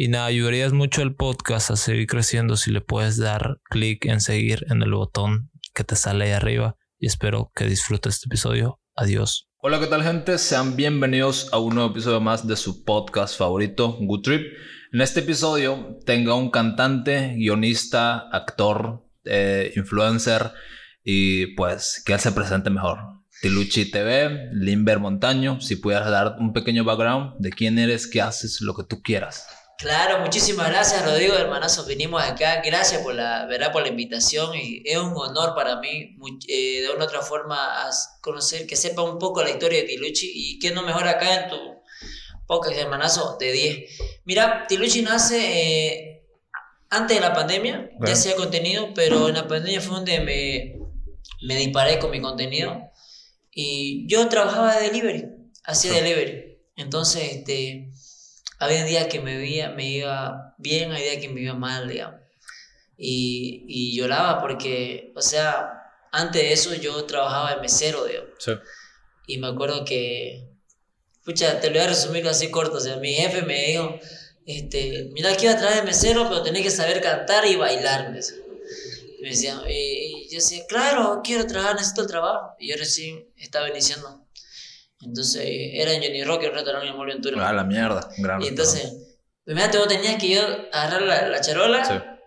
y nada, ayudarías mucho al podcast a seguir creciendo si le puedes dar clic en seguir en el botón que te sale ahí arriba. Y espero que disfrutes este episodio. Adiós. Hola, ¿qué tal gente? Sean bienvenidos a un nuevo episodio más de su podcast favorito, Good Trip. En este episodio tengo un cantante, guionista, actor, eh, influencer y pues que él se presente mejor. Tiluchi TV, Limber Montaño, si pudieras dar un pequeño background de quién eres, qué haces, lo que tú quieras. Claro, muchísimas gracias Rodrigo, hermanazo, vinimos acá, gracias por la, ¿verdad? por la invitación y es un honor para mí eh, de una u otra forma conocer, que sepa un poco la historia de Tiluchi y que no mejor acá en tu podcast hermanazo de 10. Mira, Tiluchi nace eh, antes de la pandemia, ya hacía contenido, pero en la pandemia fue donde me, me disparé con mi contenido y yo trabajaba de delivery, hacía delivery, entonces este había días que me, veía, me iba bien, había días que me iba mal, digamos. Y, y lloraba porque, o sea, antes de eso yo trabajaba de mesero, digamos. Sí. Y me acuerdo que, pucha, te lo voy a resumir así corto, o sea, mi jefe me dijo, este, mira que iba a traer de mesero, pero tenés que saber cantar y bailar, me me decía, y yo decía, claro, quiero trabajar, necesito el trabajo. Y yo recién estaba iniciando. Entonces, era en Johnny Rocker, restaurante en Mole Ventura. Ah, la mierda, gran Y entonces, primero tú tenías que yo agarrar la, la charola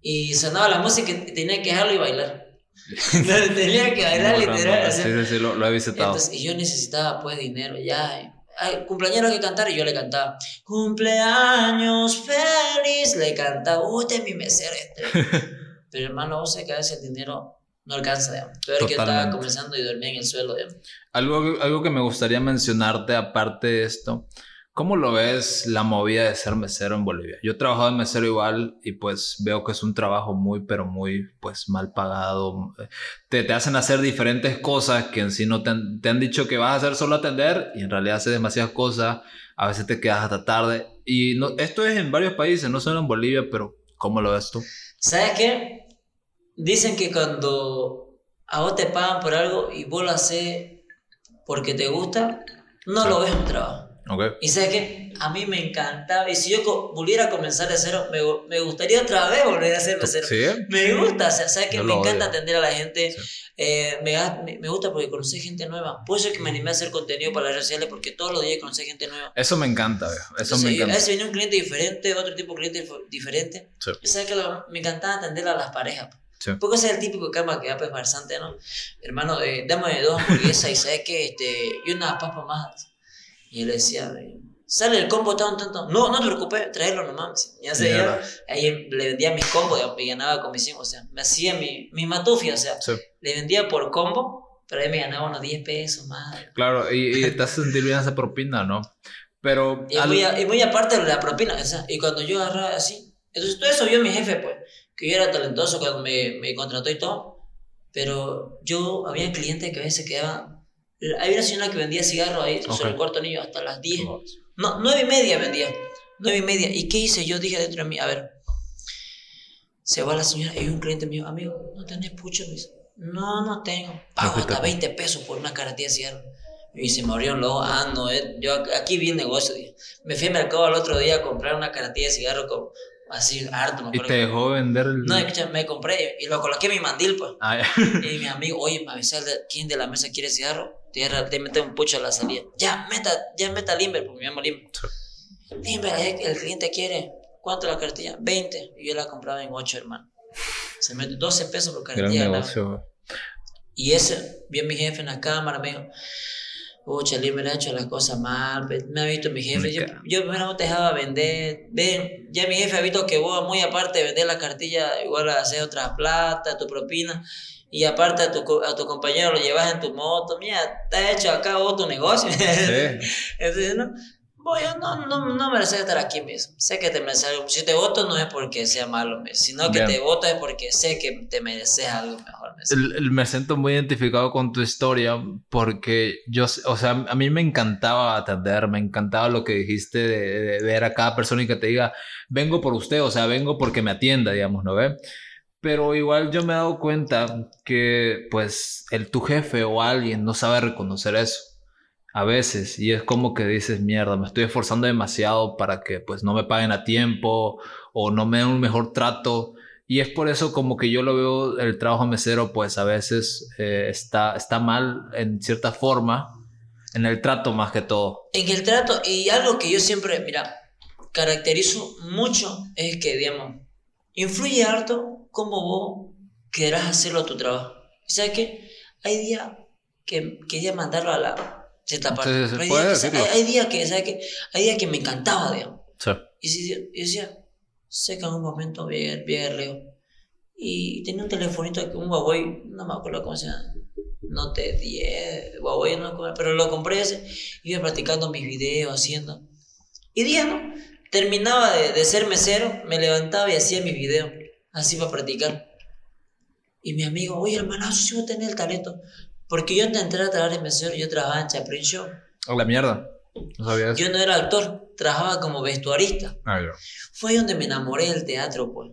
y sonaba la música y tenía que dejarlo y bailar. tenía que bailar literal. sí, sí, sí, lo, he visitado. Entonces, y yo necesitaba pues dinero, ya. Ay, cumpleaños que cantar y yo le cantaba cumpleaños feliz le cantaba usted es mi mesero este pero hermano vos sabés que a veces el dinero no alcanza, digamos. Peor que estaba comenzando y dormía en el suelo, digamos. Algo, algo que me gustaría mencionarte aparte de esto, ¿cómo lo ves la movida de ser mesero en Bolivia? Yo he trabajado en mesero igual y pues veo que es un trabajo muy, pero muy, pues mal pagado. Te, te hacen hacer diferentes cosas que en sí no te han, te han dicho que vas a hacer solo atender y en realidad haces demasiadas cosas. A veces te quedas hasta tarde. Y no, esto es en varios países, no solo en Bolivia, pero ¿cómo lo ves tú? ¿Sabes qué? Dicen que cuando a vos te pagan por algo y vos lo haces porque te gusta, no lo ves un trabajo. Y sabes que a mí me encantaba, y si yo volviera a comenzar de cero, me, me gustaría otra vez volver a ser cero. ¿Sí? Me gusta, o sea, sabes que me encanta atender a la gente, eh, me, me, gusta porque conocí gente nueva. Por eso es que me animé a hacer contenido para las redes sociales, porque todos los días conocí gente nueva. Eso me encanta, eso me encanta. A veces viene un cliente diferente, otro tipo de cliente diferente. Y sabes que me encantaba atender a las parejas. Sí. Porque ese es el típico cama que va pues farsante, ¿no? Hermano, eh, dame dos hamburguesas y sabes que este, y una papa más. Y él decía, sale el combo tan, tanto. No, no te preocupes, tráelo nomás. Ya sé, yo, ahí le vendía mis combos y ganaba comisión, o sea, me hacía mi, mi matufia, o sea, le vendía por combo, pero ahí me ganaba unos 10 pesos más. Claro, y, y te hace sentir bien esa propina, ¿no? Pero. Y, muy, y muy aparte de la propina, o sea, y cuando yo agarraba así, entonces todo eso vio mi jefe, pues que yo era talentoso cuando me, me contrató y todo, pero yo había clientes que a veces quedaban... Había una señora que vendía cigarros ahí sobre el cuarto niño hasta las 10. No, nueve y media vendía. Nueve y media. ¿Y qué hice? Yo dije dentro de mí, a ver, se va la señora y un cliente mío, amigo, ¿no tenés pucho? no, no tengo. Pago hasta 20 pesos por una caratilla de cigarros. Y se me abrieron los ah, no, eh, yo aquí vi el negocio. Me fui al mercado al otro día a comprar una caratilla de cigarro con Así, harto, me ¿Y acuerdo. te dejó vender el.? No, escucha, me compré y lo coloqué en mi mandil, pues. Ah, ya. Y mi amigo, oye, me avisa de- quién de la mesa quiere cigarro. Tierra, te mete un pucho a la salida. Ya, meta, ya meta Limber, porque me llamo Limber. Limber, eh, el cliente quiere. ¿Cuánto la cartilla? 20. Y yo la compraba en 8, hermano. Se mete 12 pesos por Gran cartilla. ganaba. negocio. Y ese, vi a mi jefe en la cámara, me dijo, pucha, Limber ha hecho las cosas mal, me ha visto mi jefe, yo, yo primero no te dejaba vender, ven, ya mi jefe ha visto que vos, muy aparte de vender la cartilla, igual hacer otras plata, tu propina, y aparte a tu, co- a tu compañero lo llevas en tu moto, mira, te has hecho acá vos tu negocio. Sí. Entonces, no, vos, yo no, no, no mereces estar aquí mismo. Sé que te mereces algo. Si te voto no es porque sea malo, sino que Bien. te voto es porque sé que te mereces algo mejor. me- me siento muy identificado con tu historia porque yo, o sea, a mí me encantaba atender, me encantaba lo que dijiste de, de ver a cada persona y que te diga, vengo por usted, o sea, vengo porque me atienda, digamos, ¿no ve? Pero igual yo me he dado cuenta que pues el tu jefe o alguien no sabe reconocer eso a veces y es como que dices, mierda, me estoy esforzando demasiado para que pues no me paguen a tiempo o no me den un mejor trato. Y es por eso como que yo lo veo el trabajo mesero, pues a veces eh, está, está mal en cierta forma, en el trato más que todo. En el trato, y algo que yo siempre, mira, caracterizo mucho es que, digamos, influye harto cómo vos querrás hacerlo tu trabajo. ¿Y sabes qué? Hay días que quería mandarlo a la cierta parte. Sí, sí, sí, hay, días que, hay, hay días que, ¿sabes qué? Hay días que me encantaba, digamos. Sí. Y, si- y decía, sé que en un momento voy a Leo. Y tenía un telefonito, un Huawei, no me acuerdo cómo se llama, Note 10, Huawei, no pero lo compré ese, iba practicando mis videos, haciendo. Y día, ¿no? Terminaba de, de ser mesero, me levantaba y hacía mis videos, así para practicar. Y mi amigo, oye, hermanazo, si vos tenés el talento. Porque yo antes de entrar a trabajar en mesero, yo trabajaba en Chaplin Show. A la mierda. No sabía eso. Yo no era actor, trabajaba como vestuarista. Ah, ya. Fue ahí donde me enamoré del teatro, pues.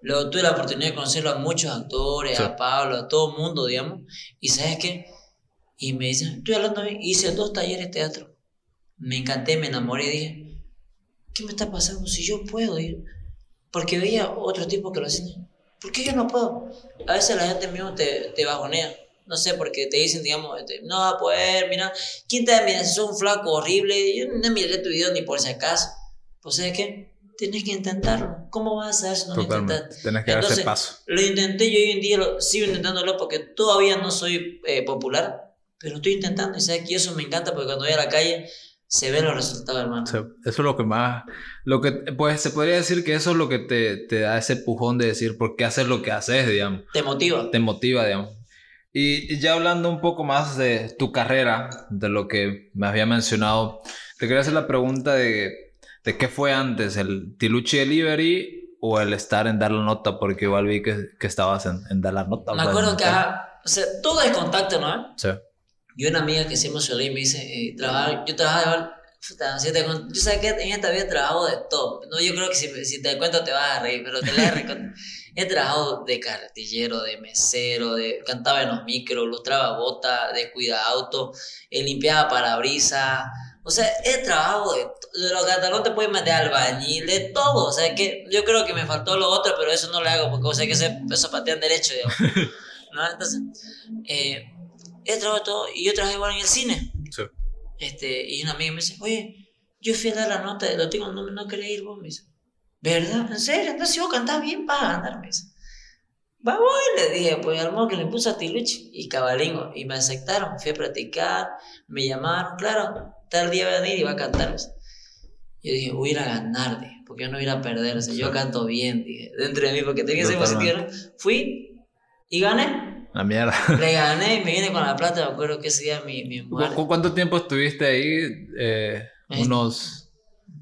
Luego tuve la oportunidad de conocerlo a muchos actores, Sí. a Pablo, a todo el mundo, digamos. Y ¿sabes qué? Y me dicen, estoy hablando bien. Hice dos talleres de teatro. Me encanté, me enamoré. Dije, ¿qué me está pasando? Si yo puedo, dije. Porque veía otro tipo que lo hacía. ¿Por qué yo no puedo? A veces la gente mismo te, te bajonea. No sé, porque te dicen, digamos, este, no va a poder, mira, ¿quién te mira? Si sos un flaco horrible, yo no miré tu video ni por si acaso. Pues, ¿sabes qué? Tienes que intentarlo. ¿Cómo vas a saber si no lo intentaste? Tienes que dar ese Entonces, paso. Lo intenté y hoy en día lo, sigo intentándolo porque todavía no soy eh, popular, pero estoy intentando y sabes que eso me encanta porque cuando voy a la calle se ven los resultados, hermano. Eso es lo que más, lo que, pues se podría decir que eso es lo que te, te da ese pujón de decir por qué haces lo que haces, digamos, Te motiva. te motiva, digamos. Y, ya hablando un poco más de tu carrera, de lo que me había mencionado, te quería hacer la pregunta de, de qué fue antes, el Tiluchi Delivery o el estar en Dar la Nota, porque igual vi que, que estabas en, en Dar la Nota. Me pues, acuerdo que, ajá, o sea, todo es contacto, ¿no? Sí. Y una amiga que se emocionó y me dice, eh, trabajar, yo trabajaba, yo sabía que en esta vida he trabajado de todo. No, yo creo que si, si te cuento te vas a reír, pero te la recon- He trabajado de cartillero, de mesero, de, cantaba en los micros, lustraba botas, de cuida auto, eh, limpiaba parabrisas. O sea, he trabajado de, de los catalones te pueden meter albañil, de todo. O sea, que yo creo que me faltó lo otro, pero eso no lo hago porque, o sea, que ese- eso patean derecho, digamos. ¿No? Entonces, eh, he trabajado todo y yo trabajé igual en el cine. Sí. Este, y una amiga me dice, oye, yo fui a dar la nota, lo tengo, no, no quería ir vos, me dice. ¿Verdad? ¿En serio? Entonces si vos cantás bien, vas a ganar, me dice. Va, voy, le dije, pues al modo que le puso a Tiluchi y Cabalingo, y me aceptaron, fui a practicar, me llamaron, claro, tal día va a venir y va a cantar. dice. Yo dije, voy a ir a ganar, dije, porque yo no voy a ir a perder, o sea, yo canto bien, dije, dentro de mí, porque tenía ese positivo. Fui y gané, La mierda. le gané y me vine con la plata, me acuerdo que ese día mi, mi mujer... ¿Cu- ¿Cuánto tiempo estuviste ahí? Eh, Este- unos...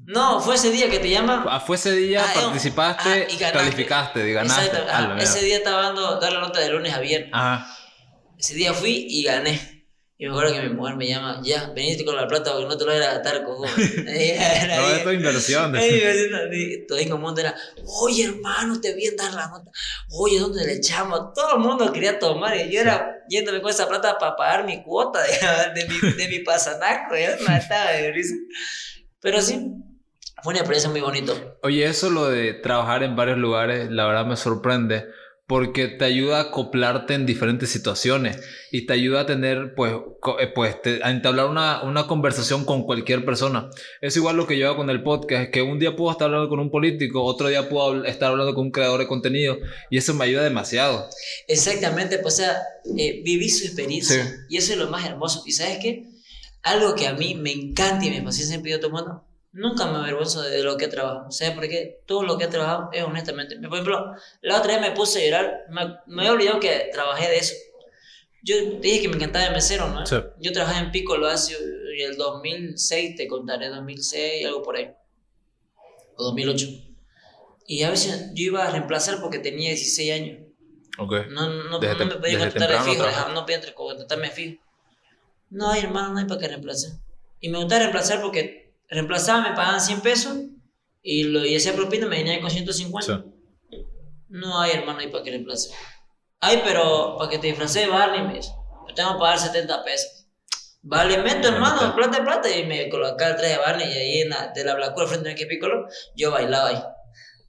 No, fue ese día que te llaman. Ah, fue ese día, Ah, participaste, ah, y ganaste. calificaste, y ganaste. Exacto, Ah, ese día estaba dando dar la nota de lunes a viernes. Ajá. Ese día fui y gané. Y me acuerdo que mi mujer me llama, ya, veniste con la plata porque no te lo voy a gastar, cojo. No, esto es inversión. Todo en común era, oye hermano, te vi en dar la nota. Oye, ¿dónde le echamos? Todo el mundo quería tomar y yo era yéndome con esa plata para pagar mi cuota de, de mi, de mi pasanaco. Yo me mataba de risa. Pero sí, Fue una experiencia muy bonita. Oye, eso lo de trabajar en varios lugares, la verdad me sorprende porque te ayuda a acoplarte en diferentes situaciones y te ayuda a tener, pues, eh, pues a entablar una, una, conversación con cualquier persona. Es igual lo que yo hago con el podcast, que un día puedo estar hablando con un político, otro día puedo estar hablando con un creador de contenido y eso me ayuda demasiado. Exactamente, pues, o sea, eh, viví su experiencia y eso es lo más hermoso. ¿Y sabes qué? Algo que a mí me encanta y me fascina siempre yo tomando Nunca me avergüenzo de lo que he trabajado. ¿Sabes por qué? Todo lo que he trabajado es honestamente. Por ejemplo, la otra vez me puse a llorar. Me, me he olvidado que trabajé de eso. Yo dije que me encantaba de mesero, ¿no? Yo trabajé en Pico lo hace el 2006, te contaré, 2006, algo por ahí. O 2008. Y a veces yo iba a reemplazar porque tenía 16 años. Ok. No, no, no me podía contratar de fijo, no podía contratarme fijo. No, hermano, no hay para que reemplace. Y me gustaba reemplazar porque reemplazaba, me pagaban 100 pesos y, lo, y hacía propina, me venía con 150. No hay, hermano, ahí para que reemplace. Ay, pero para que te disfrace de Barney, me dice, te tengo que pagar 70 pesos. Vale, meto, hermano, plata, plata. Y me colocaba el traje de Barney y ahí en la, de la Blackula frente a que Piccolo, yo bailaba ahí.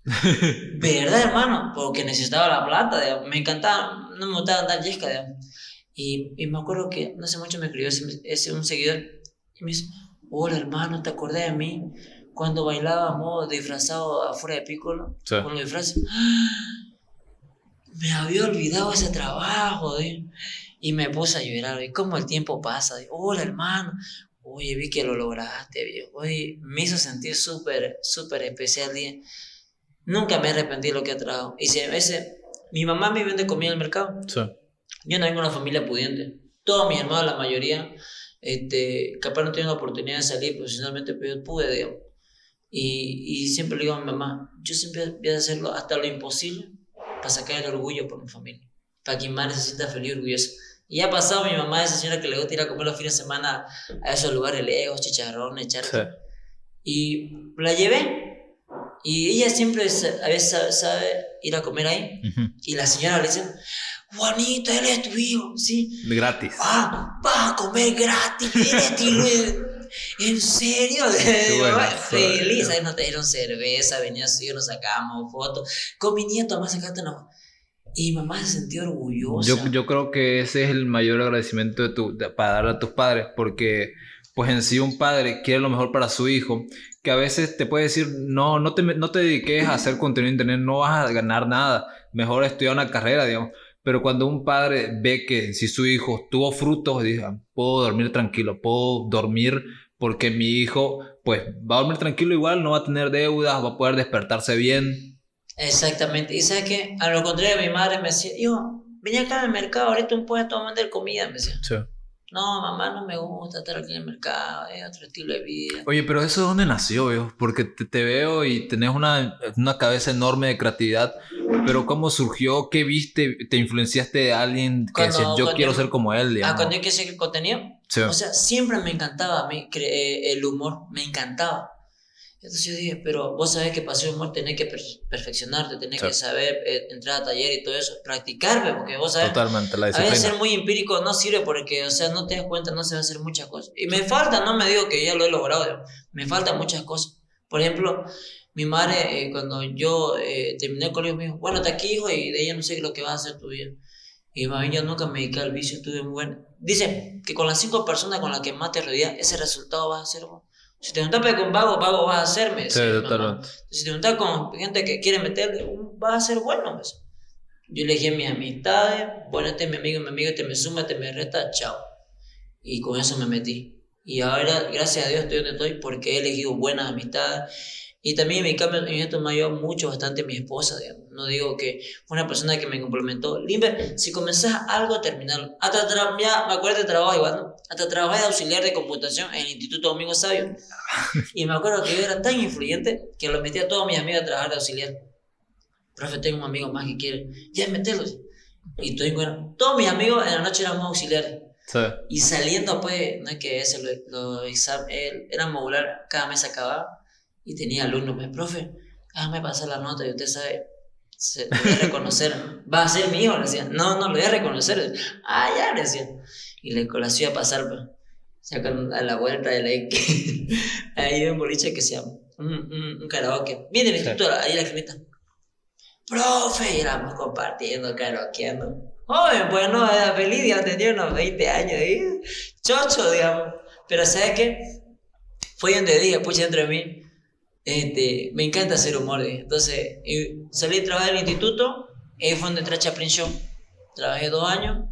¿Verdad, hermano? Porque necesitaba la plata, me encantaba, no me gustaba andar yesca, Y, y, me acuerdo que no hace mucho me escribió ese, ese, un seguidor y me dice, Hola hermano, ¿te acordás de mí? Cuando bailábamos disfrazado afuera de Piccolo, con los disfraces. Me había olvidado ese trabajo, y me puse a llorar, y cómo el tiempo pasa. Hola hermano, oye, vi que lo lograste, viejo. Oye, me hizo sentir súper, súper especial. Nunca me arrepentí de lo que he trabajado. Y si a veces, mi mamá me vende comida en el mercado. Yo no vengo de una familia pudiente. Todos mis hermanos, la mayoría, este, capaz no tengo la oportunidad de salir profesionalmente, pero yo pude, digamos. Y, y siempre le digo a mi mamá, yo siempre voy a hacerlo hasta lo imposible para sacar el orgullo por mi familia, para que mi madre se sienta feliz y orgullosa. Y ha pasado mi mamá, esa señora que le gusta ir a comer los fines de semana a esos lugares, legos, chicharrones, echar Y la llevé. Y ella siempre a veces sabe, ir a comer ahí. Y la señora le dice, Juanita, él es tu hijo, ¿sí? Gratis. Ah, va a comer gratis, eres tu ¿En serio? Feliz, ahí nos dieron cerveza, venía así, nos sacamos fotos. Con mi nieto, más sacaste no. Y mamá se sentía orgullosa. Yo, yo creo que ese es el mayor agradecimiento de tu, para darle a tus padres, porque pues en sí un padre quiere lo mejor para su hijo, que a veces te puede decir, no, no te, no te dediques a hacer contenido en internet, no vas a ganar nada, mejor estudia una carrera, digamos. Pero cuando un padre ve que si su hijo tuvo frutos, dice, ah, puedo dormir tranquilo, puedo dormir porque mi hijo, pues, va a dormir tranquilo igual, no va a tener deudas, va a poder despertarse bien. Exactamente. Y sabes que, a lo contrario, mi madre me decía, hijo, venía acá al mercado, ahorita un puesto a vender comida, me decía. Sí. No, mamá, no me gusta estar aquí en el mercado, es otro estilo de vida. Oye, pero eso de dónde nació, yo? Porque te, te, veo y tenés una, una cabeza enorme de creatividad, pero ¿cómo surgió? ¿Qué viste? ¿Te influenciaste de alguien que decía, yo quiero ser como él? Digamos? Ah, cuando yo quise el contenido. Sí. O sea, siempre me encantaba a mí eh, el humor, me encantaba. Entonces yo dije, pero vos sabés que para ser humor tenés que perfeccionarte, tenés que saber eh, entrar a taller y todo eso, practicarme, porque vos sabés. Totalmente, la A veces ser muy empírico no sirve porque, o sea, no te das cuenta, no se va a hacer muchas cosas. Y me falta, no me digo que ya lo he logrado, me faltan muchas cosas. Por ejemplo, mi madre, eh, cuando yo eh, terminé el colegio, me dijo, bueno, está aquí, hijo, y de ella no sé lo que vas a hacer tu vida. Y mami, yo nunca me dediqué al vicio, estuve muy bueno. Dice que con las cinco personas con las que más te rodeas, ese resultado va a ser bueno. Si te juntas con vago, vago vas a hacerme. Sí, totalmente. Si te juntas con gente que quiere meterle, vas a ser bueno. Pues. Yo elegí mis amistades, bueno, este es mi amigo, mi amigo, te me suma, te me resta, chao. Y con eso me metí. Y ahora, gracias a Dios, estoy donde estoy porque he elegido buenas amistades y también mi cambio en esto me ayudó mucho bastante mi esposa, digamos. No digo que fue una persona que me complementó. Limber, si comenzás algo, terminarlo. Hasta ya me acuerdo de trabajo igual, ¿no? Hasta trabajé de auxiliar de computación en el Instituto Domingo Sabio. Y me acuerdo que yo era tan influyente que lo metí a todos mis amigos a trabajar de auxiliar. Profe, tengo un amigo más que quiere. Ya, meterlos. Y bueno. Todos mis amigos en la noche éramos auxiliares. Sí. Y saliendo, pues, no es que ese, lo, lo examen, era modular, cada mes acababa y tenía alumnos, me profe, déjame pasar la nota y usted sabe, se, lo voy a reconocer, va a ser mi hijo, le decía, no, no, lo voy a reconocer, ah, ya, le decía, y le, la hacía pasar, pues. sea, a la vuelta de la X, hay un boliche que se llama, un, un, karaoke. Viene el instituto, ahí la esquinita. Profe, y éramos compartiendo, karaokeando. Joven, pues no, era feliz, ya tenía unos 20 años, ¿eh? chocho, digamos. Pero ¿sabes qué? Fue donde dije, pucha, dentro de mí, este, me encanta hacer humor. Entonces, salí a trabajar en el instituto, ahí fue donde entré a Chaplin Show. Trabajé dos años,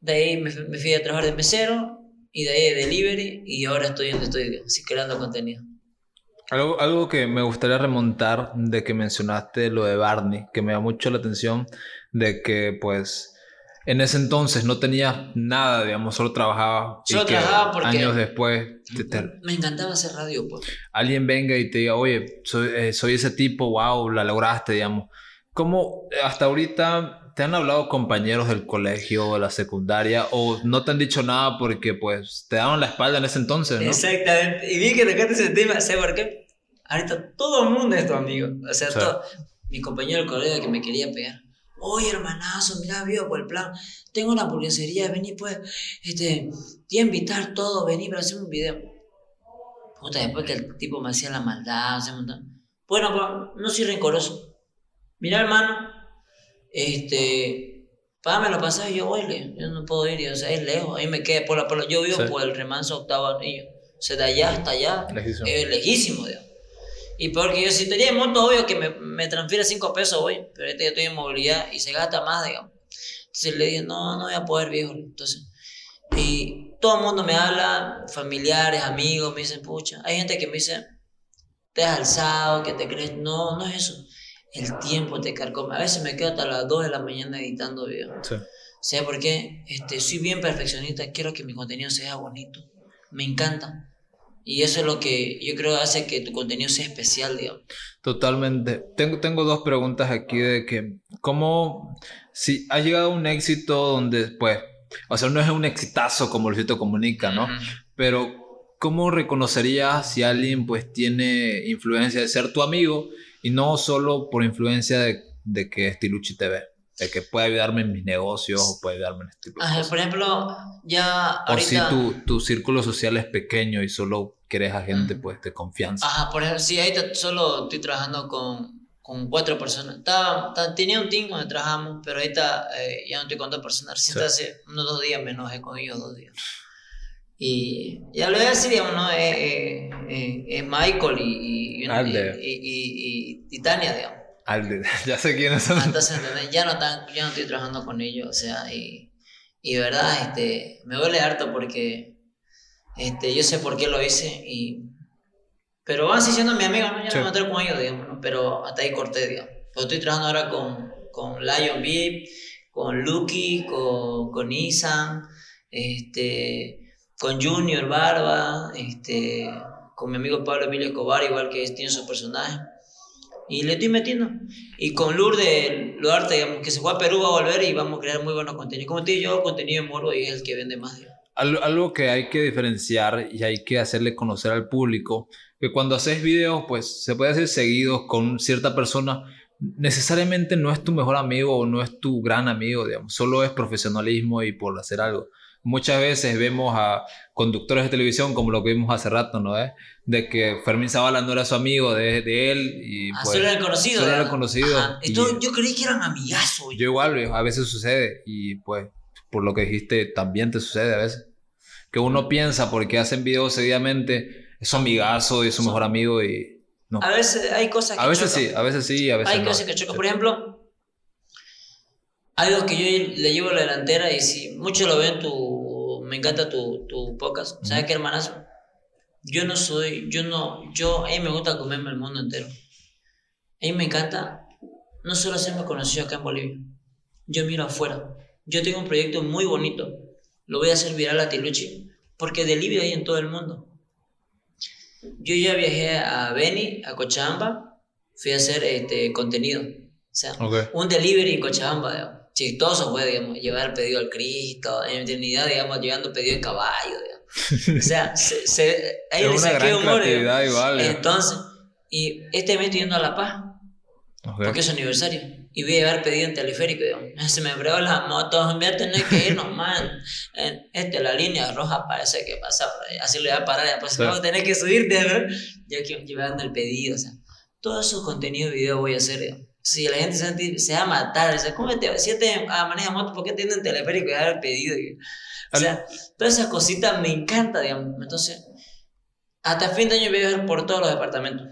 de ahí me, me fui a trabajar de mesero, y de ahí de delivery, y ahora estoy donde estoy, así creando contenido. Algo, algo que me gustaría remontar de que mencionaste lo de Barney, que me da mucho la atención de que pues en ese entonces no tenía nada, digamos, solo trabajaba. Solo trabajaba porque... Años después... Me encantaba hacer radio, pues. Alguien venga y te diga, oye, soy, eh, soy ese tipo, wow, la lograste, digamos. ¿Cómo hasta ahorita te han hablado compañeros del colegio o de la secundaria o no te han dicho nada porque pues te daban la espalda en ese entonces, ¿no? Exactamente. Y vi que tocaste ese tema, ¿sabes por qué? Ahorita todo el mundo es tu amigo. O sea, todo... mi compañero del colegio que me quería pegar. Oye, hermanazo, mira, vivo por el plan. Tengo una publicería, vení pues, este, te a invitar todo, vení para hacer un video. Puta, después que el tipo me hacía la maldad, se Bueno, pues, no soy rencoroso. Mira, hermano, este, págame los pasajes, yo voy, yo no puedo ir, o sea, es lejos, ahí me quedé por la, por yo vivo por el remanso octavo anillo. O sea, de allá hasta allá, lejísimo. es lejísimo, digamos. Y porque yo si tenía moto, obvio que me, me transfiere 5 pesos, voy, pero ahorita yo estoy en movilidad y se gasta más, digamos. Entonces le dije, no, no voy a poder, viejo. Entonces, y todo el mundo me habla, familiares, amigos, me dicen, pucha, hay gente que me dice, te has alzado, que te crees, no, no es eso. El tiempo te carcome. A veces me quedo hasta las 2 de la mañana editando videos. Sí. ¿Sabes por qué? Este, soy bien perfeccionista, quiero que mi contenido sea bonito. Me encanta. Y eso es lo que yo creo hace que tu contenido sea especial, digamos. Totalmente. Tengo, tengo dos preguntas aquí de que, ¿cómo, si has llegado a un éxito donde, pues, o sea, no es un exitazo como Luisito Comunica, ¿no? Pero, ¿cómo reconocerías si alguien, pues, tiene influencia de ser tu amigo y no solo por influencia de, de que es Tiluchi TV? De que puede ayudarme en mis negocios o puede ayudarme en este tipo de cosas. Por ejemplo, ya O si tu, tu, círculo social es pequeño y solo quieres a gente pues de confianza. Ajá, por ejemplo, sí, ahí solo estoy trabajando con, con cuatro personas. Estaba, tenía un team donde trabajamos, pero ahorita eh, ya no estoy con dos personas. Recién hace unos dos días me enojé con ellos dos días. Y ya lo voy a decir, digamos, ¿no? Es, Michael y, y, y, y Tania, digamos ya sé quiénes son. Entonces, ya no, tan, ya no estoy trabajando con ellos, o sea, y, y verdad, este, me duele harto porque este, yo sé por qué lo hice, y, pero van siendo mi amigo, ¿no? ya no me meter con ellos, digamos, ¿no? pero hasta ahí corté, digamos. Pero estoy trabajando ahora con, con Lion Beep, con Lucky, con, con Isan, este, con Junior Barba, este, con mi amigo Pablo Emilio Escobar, igual que tiene su personaje y le estoy metiendo. Y con Lourdes, arte digamos, que se fue a Perú, va a volver y vamos a crear muy buenos contenidos. Como te digo, yo, contenido de morbo y es el que vende más. Algo, que hay que diferenciar y hay que hacerle conocer al público, que cuando haces videos, pues se puede hacer seguidos con cierta persona, necesariamente no es tu mejor amigo o no es tu gran amigo, digamos, solo es profesionalismo y por hacer algo. Muchas veces vemos a conductores de televisión, como lo que vimos hace rato, ¿no? ¿Eh? De que Fermín Zavala no era su amigo de, de él. Y, ah, pues, solo era conocido. Solo era conocido. Esto, yo creí que eran amigazos. Yo igual, a veces sucede. Y pues, por lo que dijiste, también te sucede a veces. Que uno piensa, porque hacen videos seguidamente, es su amigazo y es su mejor amigo y... No. A veces hay cosas que A veces sí, a veces sí, a veces Hay cosas que chocan. Por ejemplo, algo que yo le llevo a la delantera y si muchos lo ven tu me encanta tu, tu podcast. Sabes qué hermanazo yo no soy yo no yo a mí me gusta comerme el mundo entero. A mí me encanta no solo hacerme conocido acá en Bolivia. Yo miro afuera. Yo tengo un proyecto muy bonito. Lo voy a hacer viral a Tiluchi porque delivery hay en todo el mundo. Yo ya viajé a Beni a Cochabamba fui a hacer este contenido. O sea, un delivery en Cochabamba, chistoso fue, digamos, llevar pedido al Cristo, en eternidad, digamos, llevando pedido en caballo, digamos. O sea, se, se, ahí saqué humor. Igual, Entonces, y este mes estoy yendo a La Paz, porque es aniversario. y voy a llevar pedido en teleférico. Digo, se me fregó la moto, voy a tener que ir nomás. En, este, la línea roja parece que pasa por ahí. Así le voy a parar, después sí. voy a tener que subirte, ¿no? Yo aquí llevando el pedido, o sea, todos esos contenidos de video voy a hacer. Digo. Si la gente se, se va a matar, o sea, ¿cómo te, si te ah, moto, ¿por qué tienen teleférico y dar el pedido? O sea, todas esas cositas me encanta, digamos. Entonces, hasta fin de año voy a viajar por todos los departamentos.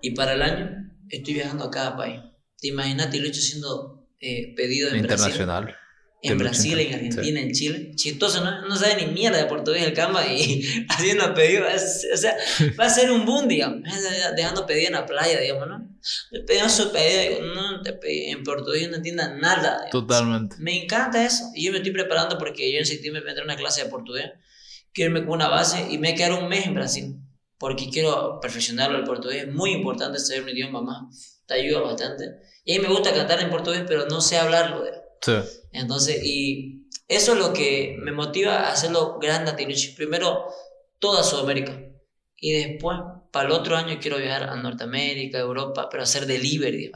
Y para el año estoy viajando a cada país. Te imaginas, te lo he hecho haciendo eh, pedido en Internacional. Brasil. En Brasil, en Argentina, sí. en Chile. Chistoso, ¿no? No sabe ni mierda de portugués el Canva y haciendo pedidos. O sea, va a ser un boom, digamos. Dejando pedido en la playa, digamos, ¿no? Pedían su pedido, no te pedí, en portugués no entiendan nada. Digamos. Totalmente. Me encanta eso. Y yo me estoy preparando porque yo en septiembre a entrar una clase de portugués. Quiero irme con una base y me quedar un mes en Brasil. Porque quiero perfeccionarlo el portugués. Es muy importante saber un idioma más. Te ayuda bastante. Y a mí me gusta cantar en portugués, pero no sé hablarlo. Digamos. Sí. Entonces, y eso es lo que me motiva a hacerlo grande a Tiluchi. Primero, toda Sudamérica. Y después, para el otro año, quiero viajar a Norteamérica, Europa, pero hacer delivery.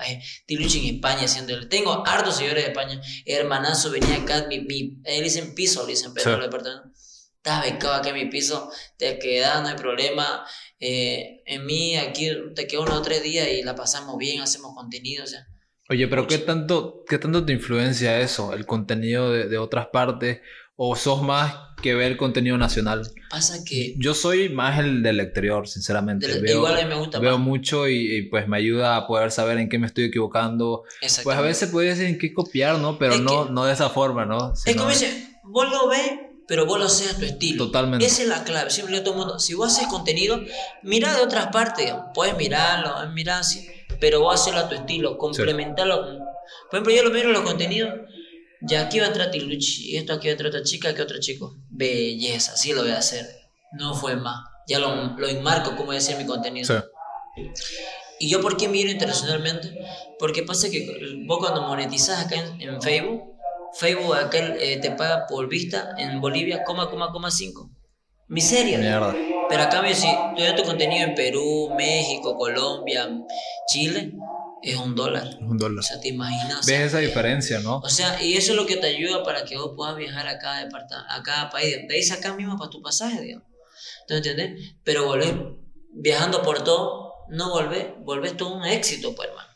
Tiluchi en España haciendo. Tengo hartos señores de España. Hermanazo venía acá, mi, mi, le dicen piso, le dicen Pedro, sí. departamento. Estás becado aquí en mi piso, te quedas, no hay problema. Eh, en mí, aquí te quedo unos tres días y la pasamos bien, hacemos contenido, o sea. Oye, pero ¿qué tanto, ¿qué tanto te influencia eso, el contenido de, de, otras partes? ¿O sos más que ver contenido nacional? Pasa que... Yo soy más el del exterior, sinceramente. Del, veo, igual a mí me gusta Veo más. mucho y, y, pues me ayuda a poder saber en qué me estoy equivocando. Pues a veces puede decir en qué copiar, ¿no? Pero no, no de esa forma, ¿no? Sino es como dice, vos lo ves pero vos lo haces a tu estilo. Totalmente. Esa es la clave. Siempre todo el mundo, si vos haces contenido, mira de otras partes. Puedes mirarlo, mirar así, pero vos hacerlo a tu estilo, complementarlo. Sí. Por ejemplo, yo lo miro en los contenidos, ya aquí va a entrar Tiluchi, y esto aquí va a entrar otra chica, que otro chico. Belleza, así lo voy a hacer. No fue más. Ya lo, lo enmarco como voy a hacer mi contenido. Sí. ¿Y yo por qué miro internacionalmente? Porque pasa que vos cuando monetizás acá en, en Facebook, Facebook acá eh, te paga por vista en Bolivia, coma, coma, coma 5. Miseria. Mierda. Pero a cambio, si tú das tu contenido en Perú, México, Colombia, Chile, es un dólar. Es un dólar. O sea, te imaginas. Ves esa diferencia, ¿no? O sea, y eso es lo que te ayuda para que vos puedas viajar a cada, a cada país. De ahí sacas mismo para tu pasaje, digamos. ¿Tú entiendes? Pero volver viajando por todo, no volvés, volvés todo un éxito, pues, hermano.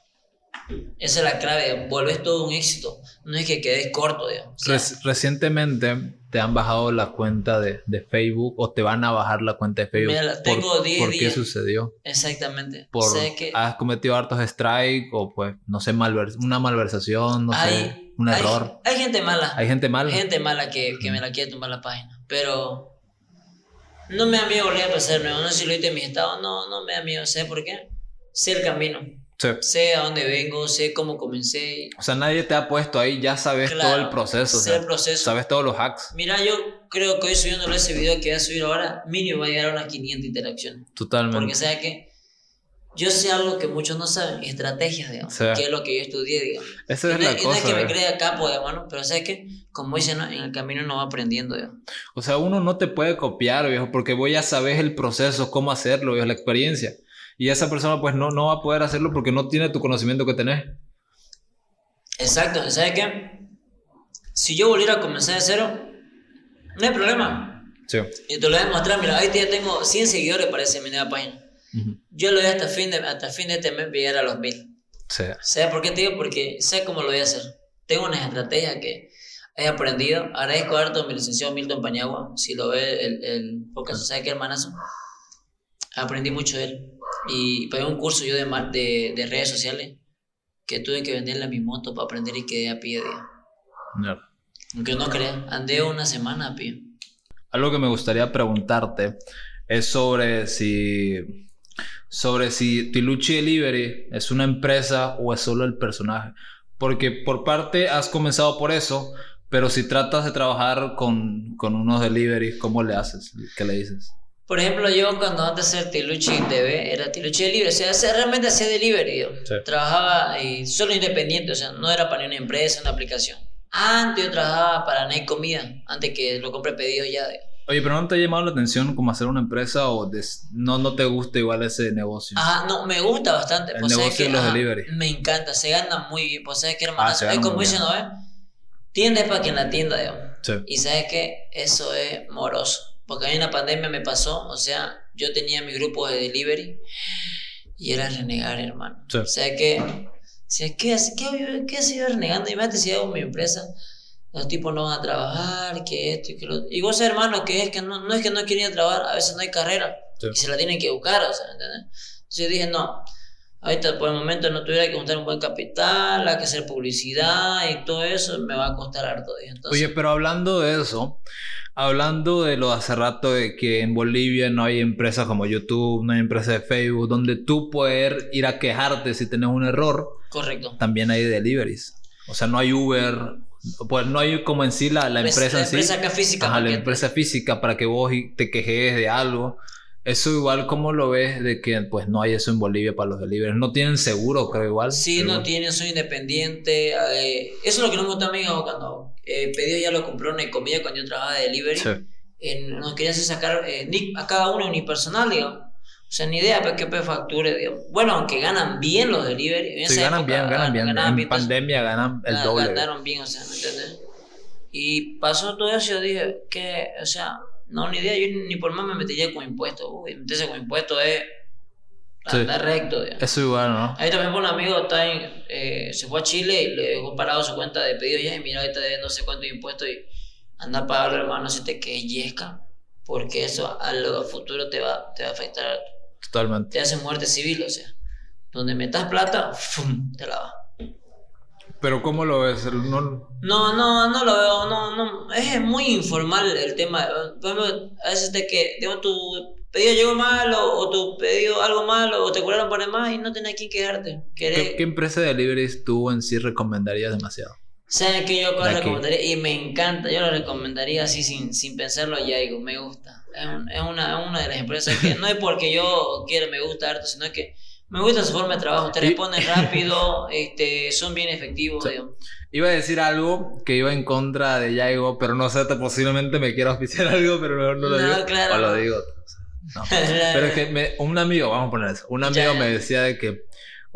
Esa es la clave, volvés todo un éxito. No es que quedes corto, digamos. O sea, Rec recientemente te han bajado la cuenta de, de, Facebook o te van a bajar la cuenta de Facebook. Mira, tengo ¿Por, 10 ¿por días. qué sucedió? Exactamente. Por, sé que ¿Has cometido hartos strikes o pues, no sé, malvers una malversación, no hay, sé, un hay, error? Hay gente mala. Hay gente mala. Hay gente mala que, que me la quiere tumbar la página. Pero no me da miedo volver a pasar nuevo. No sé si lo viste en mis estados. No, no me da miedo. ¿Sé por qué? Sé el camino. Sí. Sé a dónde vengo, sé cómo comencé. O sea, nadie te ha puesto ahí, ya sabes Claro, todo el proceso. o sé sea, el proceso. Sabes todos los hacks. Mira, yo creo que hoy subiéndole ese video que voy a subir ahora, mínimo va a llegar a unas 500 interacciones. Totalmente. Porque sabes que yo sé algo que muchos no saben, estrategias, digamos, Sí. que es lo que yo estudié, digamos. Esa es y no, la y no es cosa. que me ¿ves? crea capo, digamos, ¿no? pero sabes que, como dicen, ¿no? en el camino uno va aprendiendo, digamos. O sea, uno no te puede copiar, viejo, porque vos ya sabes el proceso, cómo hacerlo, viejo, la experiencia. Y esa persona pues no, no va a poder hacerlo porque no tiene tu conocimiento que tenés. Exacto, ¿sabes qué? Si yo volviera a comenzar de cero, no hay problema. Sí. Y te lo voy a demostrar, mira, ahí ya tengo 100 seguidores para esa mi nueva página. Ujú. Yo lo voy hasta fin de, hasta fin de este mes llegar a los 1000. Sí. ¿Sabes por qué te digo? Porque sé cómo lo voy a hacer. Tengo unas estrategias que he aprendido. Agradezco harto a mi licenciado Milton Pañagua. Si lo ve el, el podcast, ¿sabes qué hermanazo? Aprendí mucho de él. Y pagué un curso yo de, de, de redes sociales que tuve que venderle a mi moto para aprender y quedé a pie. Mierda. Aunque no creas, andé una semana a pie. Algo que me gustaría preguntarte es sobre si sobre si Tiluchi Delivery es una empresa o es solo el personaje. Porque por parte has comenzado por eso, pero si tratas de trabajar con, con unos deliveries, ¿cómo le haces? ¿Qué le dices? Por ejemplo, yo cuando antes de ser Tiluchi TV, era Tiluchi Delivery, o sea, realmente hacía delivery, yo. Sí. Trabajaba y solo independiente, o sea, no era para ni una empresa, una aplicación. Antes yo trabajaba para Nike Comida, antes que lo compre pedido ya. Oye, pero no te ha llamado la atención como hacer una empresa o no, no te gusta igual ese negocio. Ah, no, me gusta bastante. El pues, negocio de los delivery. Me encanta, se gana muy bien. Pues sabes que hermano, ah, es como dicen, ¿no? ¿eh? Tienda para que en la tienda, digamos. Sí. Y sabes que eso es moroso. Porque a mí en la pandemia me pasó, o sea, yo tenía mi grupo de delivery y era renegar, hermano. Sí. O sea que, o sea, ¿qué, qué, qué sido renegando? Y me si hago mi empresa los tipos no van a trabajar, que esto y que lo Y vos, hermano, que es que no, no es que no quieren trabajar, a veces no hay carrera y se la tienen que buscar, o sea, ¿entendés? Entonces yo dije, no, ahorita por el momento no tuviera que juntar un buen capital, hay que hacer publicidad y todo eso, me va a costar harto. Entonces, Oye, pero hablando de eso, hablando de lo de hace rato de que en Bolivia no hay empresas como YouTube, no hay empresas de Facebook, donde tú puedes ir a quejarte si tienes un error. Correcto. También hay deliveries. O sea, no hay Uber, pues no hay como en sí la, la empresa en sí. La empresa física. la empresa física para que vos te quejes de algo. Eso igual, ¿cómo lo ves de que pues no hay eso en Bolivia para los deliveries? ¿No tienen seguro, creo igual? Sí, no tienen, soy independiente. Eh, eso es lo que no me gusta a mí cuando eh, pedido ya lo compró una comida cuando yo trabajaba de delivery. Sí. nos querían sacar eh, a cada uno unipersonal, digamos. O sea, ni idea para qué facture. Bueno, aunque ganan bien los delivery. sí, ganan bien, ganan bien. en pandemia ganan el doble. Ganaron bien, o sea, ¿me entiendes? Y pasó todo eso y yo dije, que, o sea, no, ni idea, yo ni por más me metería con impuestos. Uy, meterse con impuestos es andar recto. Digamos. Eso igual, ¿no? Ahí también un amigo está en, eh, se fue a Chile y le dejó parado su cuenta de pedido ya y mira, ahorita debe no sé cuántos impuestos y anda a pagarlo, hermano, si te que yesca, porque eso a lo futuro te va, te va a afectar Totalmente. Te hace muerte civil, o sea. Donde metas plata, ¡fum! te la va. Pero ¿cómo lo ves? No... no, no, no lo veo, no, no. Es muy informal el tema. Por ejemplo, a veces de que, digamos, tu pedido llegó mal o, tu pedido algo mal o te curaron por más y no tenés a quién quedarte. ¿Qué, ¿Qué, empresa de deliveries tú en sí recomendarías demasiado? ¿Sabes que yo recomendaría? Y me encanta, yo lo recomendaría así sin, sin pensarlo ya digo, me gusta es, una, una de las empresas que no es porque yo quiera, me gusta harto, sino que me gusta su forma de trabajo, te responden rápido, este, son bien efectivos. Iba a decir algo que iba en contra de Yaigo, pero no sé, posiblemente me quiera auspiciar algo, pero mejor no lo digo. Claro. O lo digo. pero es que un amigo, vamos a poner eso, un amigo me decía de que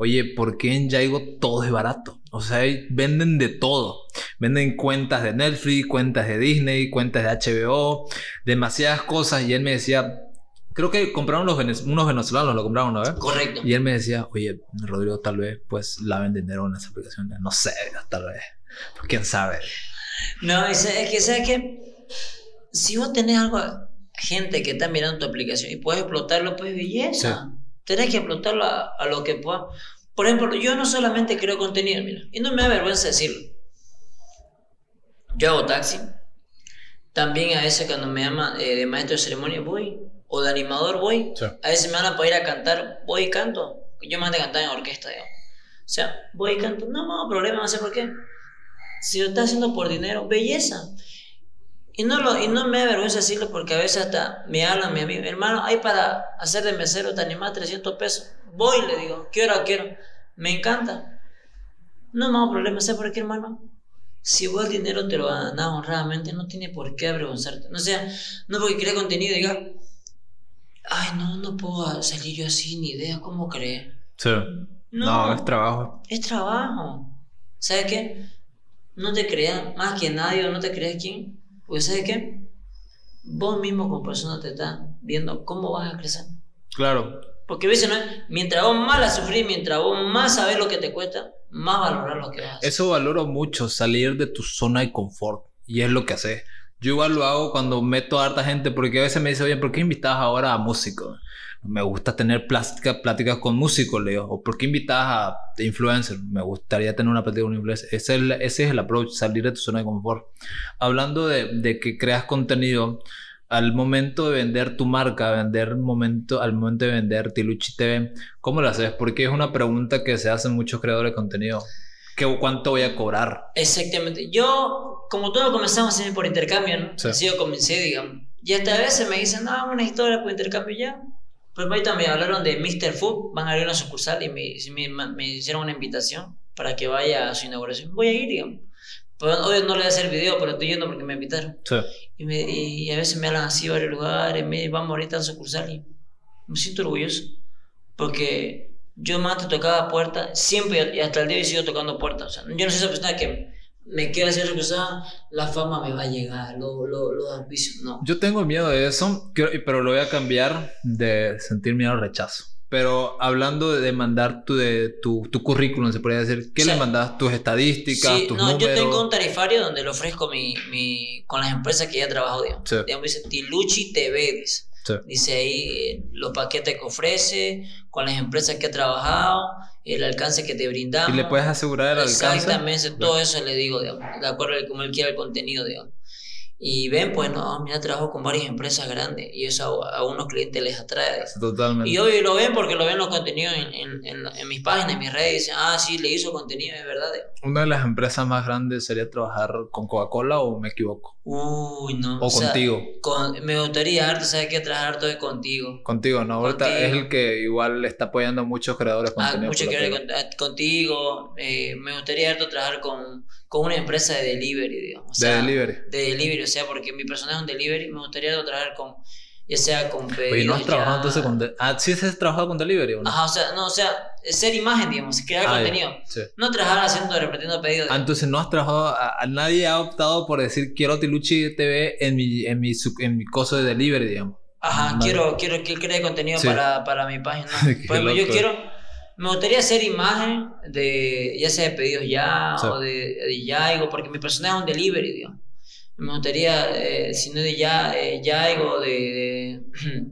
Oye, ¿por qué en Yaigo todo es barato? O sea, venden de todo. Venden cuentas de Netflix, cuentas de Disney, cuentas de HBO, demasiadas cosas. Y él me decía, creo que compraron los unos venezolanos, lo compraron una vez. Correcto. Y él me decía, oye, Rodrigo, tal vez pues laven dinero en las aplicaciones. No sé, tal vez. ¿Quién sabe? No, es, que, ¿sabes qué? Si vos tenés algo, gente que está mirando tu aplicación y puedes explotarlo, pues belleza. Tenés que explotarlo a, lo que pueda. Por ejemplo, yo no solamente creo contenido, mira, y no me da vergüenza decirlo. Yo hago taxi. También a veces cuando me llaman eh, de maestro de ceremonia voy. O de animador voy. A veces me van a poder ir a cantar, voy y canto. Yo me voy a cantar en orquesta, digamos. O sea, voy y canto. No, no, problema, no sé por qué. Si lo estás haciendo por dinero, belleza. Y no, lo, y no me da vergüenza decirlo porque a veces hasta me hablan mi amigo, hermano, hay para hacer de mesero, te animas 300 pesos. Voy, le digo, quiero, quiero. Me encanta. No, no, problema, ¿sabes por qué, hermano? Si vos el dinero te lo ganas honradamente, no tiene por qué avergonzarte. No sea, no porque crea contenido diga, ay, no, no puedo salir yo así, ni idea, ¿cómo cree? Sí. No, es trabajo. Es trabajo. ¿Sabes qué? No te creas más que nadie o no te creas quién pues ¿sabes qué? Vos mismo como persona te estás viendo cómo vas a crecer. Claro. Porque a veces no es, mientras vos más la sufrís, mientras vos más sabes lo que te cuesta, más valorar lo que vas. Eso valoro mucho, salir de tu zona de confort. Y es lo que haces. Yo igual lo hago cuando meto a harta gente, porque a veces me dice, oye, ¿por qué invitas ahora a músicos? me gusta tener pláticas con músicos, Leo. ¿O por qué invitas a influencers? Me gustaría tener una plática con es el, ese es el approach, salir de tu zona de confort. Hablando de, de, que creas contenido, al momento de vender tu marca, vender momento, al momento de vender Tiluchi TV, ¿cómo lo haces? Porque es una pregunta que se hacen muchos creadores de contenido. ¿Qué, ¿Cuánto voy a cobrar? Exactamente. Yo, como todo comenzamos siempre por intercambio, ¿no? Sí. Así yo comencé, digamos. Y hasta a veces me dicen, no, una historia por intercambio ya pues ahorita me hablaron de Mr. Food, van a abrir una sucursal y me, me, hicieron una invitación para que vaya a su inauguración. Voy a ir, digamos. Pero hoy no le voy a hacer video, pero estoy yendo porque me invitaron. Sí. Y, me, y a veces me hablan así varios lugares, me vamos ahorita a sucursal y me siento orgulloso. Porque yo más te tocaba puertas, siempre y hasta el día de hoy sigo tocando puertas. O sea, yo no soy esa persona que me queda así reclusada, la fama me va a llegar, los lo, lo auspicios, no. Yo tengo miedo de eso, pero lo voy a cambiar de sentir miedo al rechazo. Pero hablando de mandar tu, de, tu, tu currículum, se podría decir, ¿qué Sí. le mandas? ¿Tus estadísticas? Sí, ¿Tus no, números? yo tengo un tarifario donde le ofrezco mi, mi, con las empresas que ya trabajo, digamos. Sí. Digamos, dice Tiluchi TV, dice. Sí. Dice ahí los paquetes que ofrece, con las empresas que ha trabajado, el alcance que te brindamos. ¿Y le puedes asegurar el alcance? Exactamente, todo eso le digo, digamos, de acuerdo a cómo él quiera el contenido, digamos. Y ven, pues, no, mira, trabajo con varias empresas grandes y eso a, a unos clientes les atrae. Totalmente. Y hoy lo ven porque lo ven los contenidos en, en, en, en mis páginas, en mis redes, y dicen, ah, sí, le hizo contenido, es verdad. ¿Una de las empresas más grandes sería trabajar con Coca-Cola o me equivoco? Uy, no. O sea, contigo. con- me gustaría harto, ¿sabes qué? Trabajar de contigo. Contigo, ¿no? Ahorita Contigo. es el que igual le está apoyando a muchos creadores de Ah, contenido. mucho por que lo ver con- ah, contigo. eh, me gustaría harto trabajar con, con una empresa de delivery, digamos. o De delivery. De delivery, o sea, porque mi personaje es un delivery, me gustaría trabajar con, ya sea con pedidos Oye, ¿no has trabajado entonces con... de- Ah, ¿sí has trabajado con delivery o no? Ajá, o sea, no, o sea, ser imagen, digamos, crear Ah, ya. contenido. Sí. No trabajar haciendo, repitiendo pedidos. Ah, entonces no has trabajado, a, a nadie ha optado por decir quiero Tiluchi TV en mi, en mi, en mi coso de delivery, digamos. Ajá, quiero, quiero que él cree contenido Sí. para, para mi página. Por ejemplo, yo quiero, me gustaría hacer imagen de, ya sea de pedidos ya Sí. o de, de Yaigo, porque mi personaje es un delivery, digamos. Me gustaría, eh, si no de ya, eh, Yaigo, de, de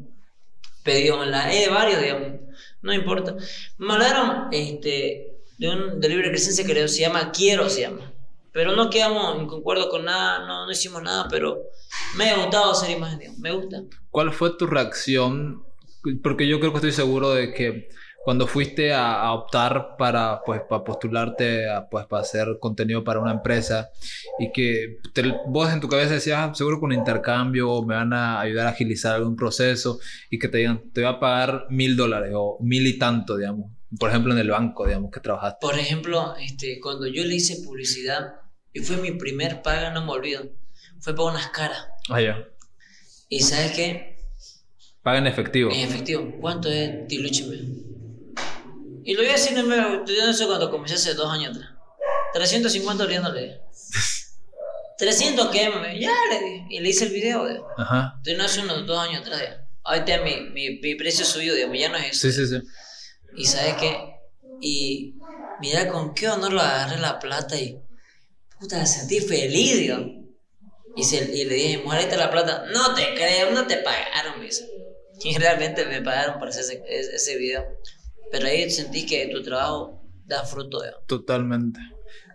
pedidos online, eh, de varios, digamos. No importa. Me hablaron este, de un delivery que se llama Quiero, se llama. Pero no quedamos en concuerdo con nada, no, no hicimos nada, pero me ha gustado hacer imagen, digamos. Me gusta. ¿Cuál fue tu reacción? Porque yo creo que estoy seguro de que cuando fuiste a, a optar para, pues, para postularte, a, pues, para hacer contenido para una empresa y que te- vos en tu cabeza decías, "Ah, seguro con intercambio me van a ayudar a agilizar algún proceso y que te digan, te voy a pagar mil dólares o mil y tanto, digamos. Por ejemplo, en el banco, digamos, que trabajaste. Por ejemplo, este, cuando yo le hice publicidad, y fue mi primer paga, no me olvido, fue para unas caras. Ah, ya. ¿Y sabes qué? Paga en efectivo. En efectivo, ¿cuánto es Tiluchime? Y lo voy a decir diciendo eso cuando comencé hace dos años atrás. 350 riéndole. 300 que me- ya le di. Y le hice el video, de. Ajá. Estoy no hace unos dos años atrás, ya. Ahorita mi, mi, mi precio subido, digamos, ya no es eso. Sí, sí, sí. Y sabes qué? Y mira con qué honor lo agarré la plata y puta, me sentí feliz, digo. Y, se- y le dije, mujer, ahí está la plata. No te creo, no te pagaron, me dice. Y realmente me pagaron por hacer ese- ese video. Pero ahí sentí que tu trabajo da fruto, digo. Totalmente.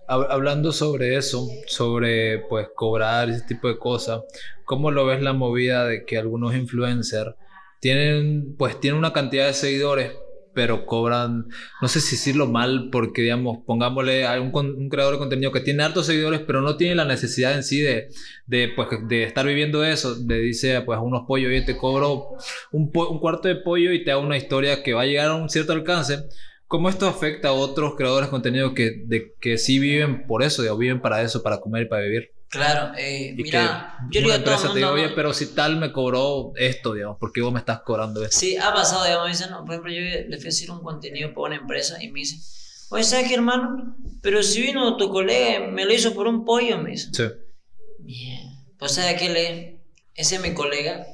Hab- Hablando sobre eso, sobre pues cobrar ese tipo de cosas, ¿cómo lo ves la movida de que algunos influencers tienen pues tienen una cantidad de seguidores, pero cobran, no sé si decirlo mal, porque digamos, pongámosle a un, creador de contenido que tiene hartos seguidores, pero no tiene la necesidad en sí de, de, pues, de estar viviendo eso, de dice pues a unos pollos, oye, te cobro un, un cuarto de pollo y te hago una historia que va a llegar a un cierto alcance. ¿Cómo esto afecta a otros creadores de contenido que, de, que sí viven por eso, digamos, viven para eso, para comer y para vivir? Claro, eh, Y mira, que yo le una digo a todo empresa el te mundo, oye, pero si tal me cobró esto, digamos, ¿por qué vos me estás cobrando esto? Sí, ha pasado, digamos, me dicen, no, por ejemplo, yo le fui a hacer un contenido para una empresa y me dice, oye, ¿sabes qué, hermano? Pero si vino tu colega me lo hizo por un pollo, me dice. Sí. Bien. Pues, ¿sabes qué? Le, ese es mi colega,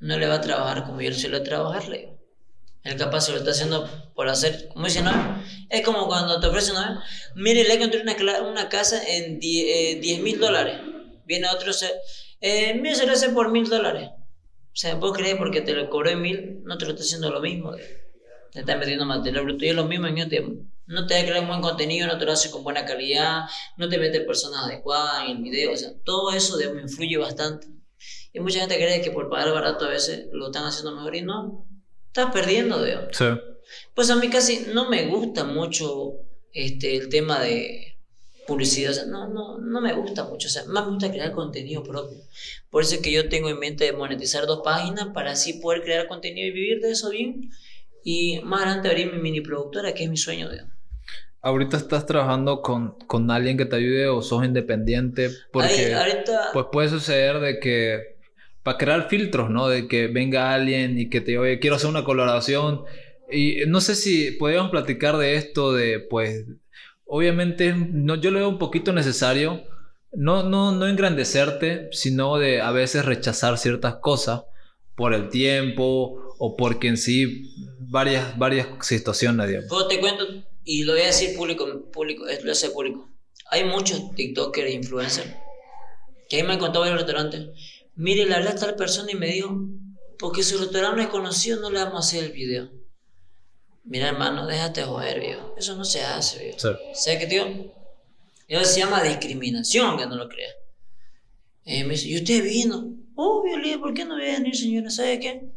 no le va a trabajar como yo suelo trabajarle. Él capaz se lo está haciendo por hacer, como dicen, ¿no? Es como cuando te ofrecen, ¿no? Mire, le encontré una, una casa en 10 mil dólares. Viene otro, se, eh, mire, se lo hace por mil dólares. O sea, vos crees porque te lo cobró en mil, no te lo está haciendo lo mismo. Te está metiendo material bruto y es lo mismo en este. No te da crear buen contenido, no te lo hace con buena calidad, no te mete personas adecuadas en el video. O sea, todo eso digamos, influye bastante. Y mucha gente cree que por pagar barato a veces lo están haciendo mejor y no. Estás perdiendo, digamos. Sí. Pues a mí casi no me gusta mucho este, el tema de publicidad. O sea, no, no, no me gusta mucho. O sea, más me gusta crear contenido propio. Por eso es que yo tengo en mente de monetizar dos páginas para así poder crear contenido y vivir de eso bien. Y más adelante abrir mi mini productora, que es mi sueño. digamos. ahorita estás trabajando con, con alguien que te ayude o sos independiente, porque pues puede suceder de que para crear filtros, ¿no? De que venga alguien y que te oye, quiero hacer una colaboración. Y no sé si podríamos platicar de esto, de pues, obviamente, no, yo lo veo un poquito necesario, no, no, no engrandecerte, sino de a veces rechazar ciertas cosas por el tiempo o porque en sí varias, varias situaciones, digamos. te cuento, y lo voy a decir público, público, lo voy a público. Hay muchos TikTokers e influencers que a mí me han contado en el restaurante. Mire, le hablé a tal persona y me dijo, porque su restaurante no es conocido, no le vamos a hacer el video. Mira, hermano, déjate joder, viejo. Eso no se hace, viejo. Sí. ¿Sabes qué, tío? Eso se llama discriminación, que no lo creas. Y me dice, ¿y usted vino? Obvio, oh, ¿por qué no voy a venir, señora? ¿Sabe qué?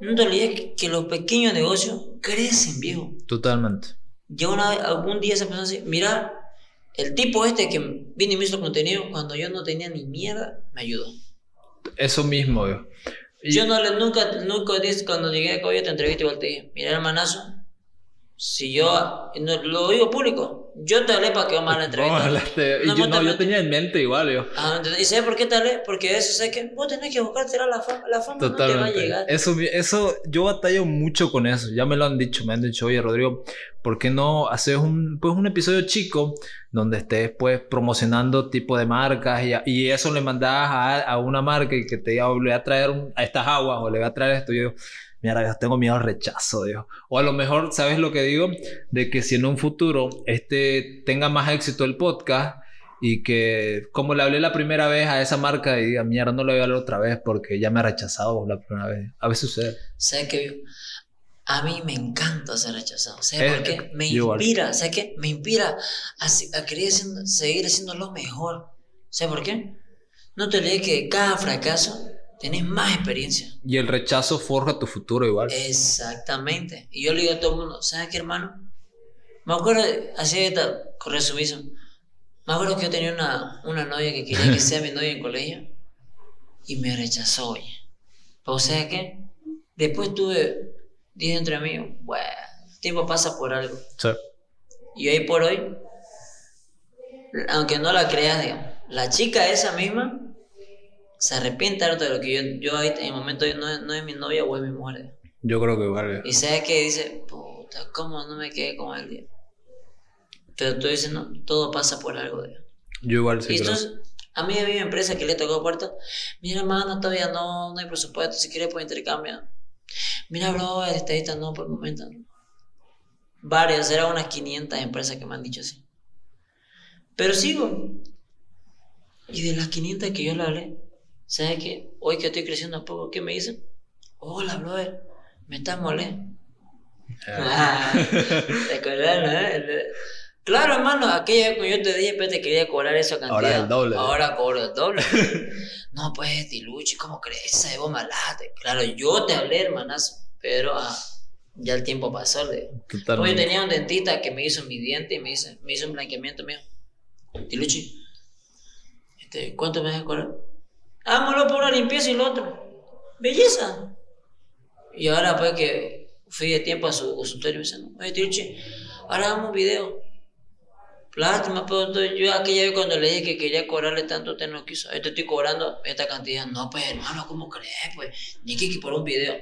No te olvides que los pequeños negocios crecen, viejo. Totalmente. Yo una, algún día se pensó así, mira, el tipo este que vino y me hizo contenido, cuando yo no tenía ni mierda, me ayudó. Eso mismo, viejo. Yo no le, nunca, nunca cuando llegué a Coyote, te entrevisté igual te dije, mira hermanazo, si yo, lo digo público, yo te hablé para que a la entrevista. No, yo, no, yo tenía en mente igual, yo. Ah, ¿Y sabes por qué te hablé? Porque eso sé que vos tenés que buscarte la fama, la fama no te va a llegar. Eso, eso, yo batallo mucho con eso, ya me lo han dicho, me han dicho, oye Rodrigo, ¿por qué no haces un, pues, un episodio chico donde estés pues promocionando tipo de marcas y, y eso le mandas a, a, una marca y que te diga, le voy a traer a estas aguas o le voy a traer esto? Y yo, mira, tengo miedo al rechazo, Dios. O a lo mejor, ¿sabes lo que digo? De que si en un futuro este tenga más éxito el podcast y que como le hablé la primera vez a esa marca y diga, mierda, no lo voy a hablar otra vez porque ya me ha rechazado la primera vez. A veces sucede. ¿Sabes qué? A mí me encanta ser rechazado. ¿Sabes por qué? Me inspira, ¿sabes qué? Me inspira a, querer seguir haciendo lo mejor. ¿Sabes por qué? No te olvides que cada fracaso Tienes más experiencia. Y el rechazo forja tu futuro igual. Exactamente. Y yo le digo a todo el mundo, ¿sabes qué, hermano? Me acuerdo, así con resumición, me acuerdo que yo tenía una, una novia que quería que sea mi novia en colegio y me rechazó, oye. Pero ¿sabes qué? Después tuve, dije entre mí, bueno, el tiempo pasa por algo. Sí. Y hoy por hoy, aunque no la creas, digamos, la chica esa misma se arrepiente harto de lo que yo, yo en el momento no, no es mi novia o es mi mujer. Yo creo que vale. Y sabes que dice, puta, ¿cómo no me quedé con? Día? Pero tú dices, no, todo pasa por algo. Día. Yo igual sí. Y entonces, a mí había una empresa que le tocó puerta. Mira, hermano, todavía no, no hay presupuesto. Si quieres, pues intercambio. Mira, bro, estadista no, por el momento. Varias, eran unas 500 empresas que me han dicho así. Pero sigo. Y de las 500 que yo le hablé, ¿Sabes qué? Hoy que estoy creciendo un poco, ¿qué me dicen? Hola, brother, me estás molé. Ah. ¿Te acuerdas, no? Claro, hermano, aquella cuando yo te dije, pues te quería cobrar esa cantidad. Ahora el doble. Ahora cobro el doble. no, pues, Diluchi, ¿cómo crees? Esa vos malate. Claro, yo te hablé, hermanazo, pero ah, ya el tiempo pasó. Le... Hoy tenía un dentista que me hizo mi diente y me hizo, me hizo un blanqueamiento mío. Diluchi, este, ¿cuánto me vas a cobrar? Hámoslo por una limpieza y lo otro. Belleza. Y ahora pues que fui de tiempo a su consultorio me dicen, oye, Tirche, ahora hagamos un video. Lástima, pero yo aquella vez cuando le dije que quería cobrarle tanto, te no quiso. Yo te estoy cobrando esta cantidad. No, pues hermano, ¿cómo crees? Pues ni que por un video.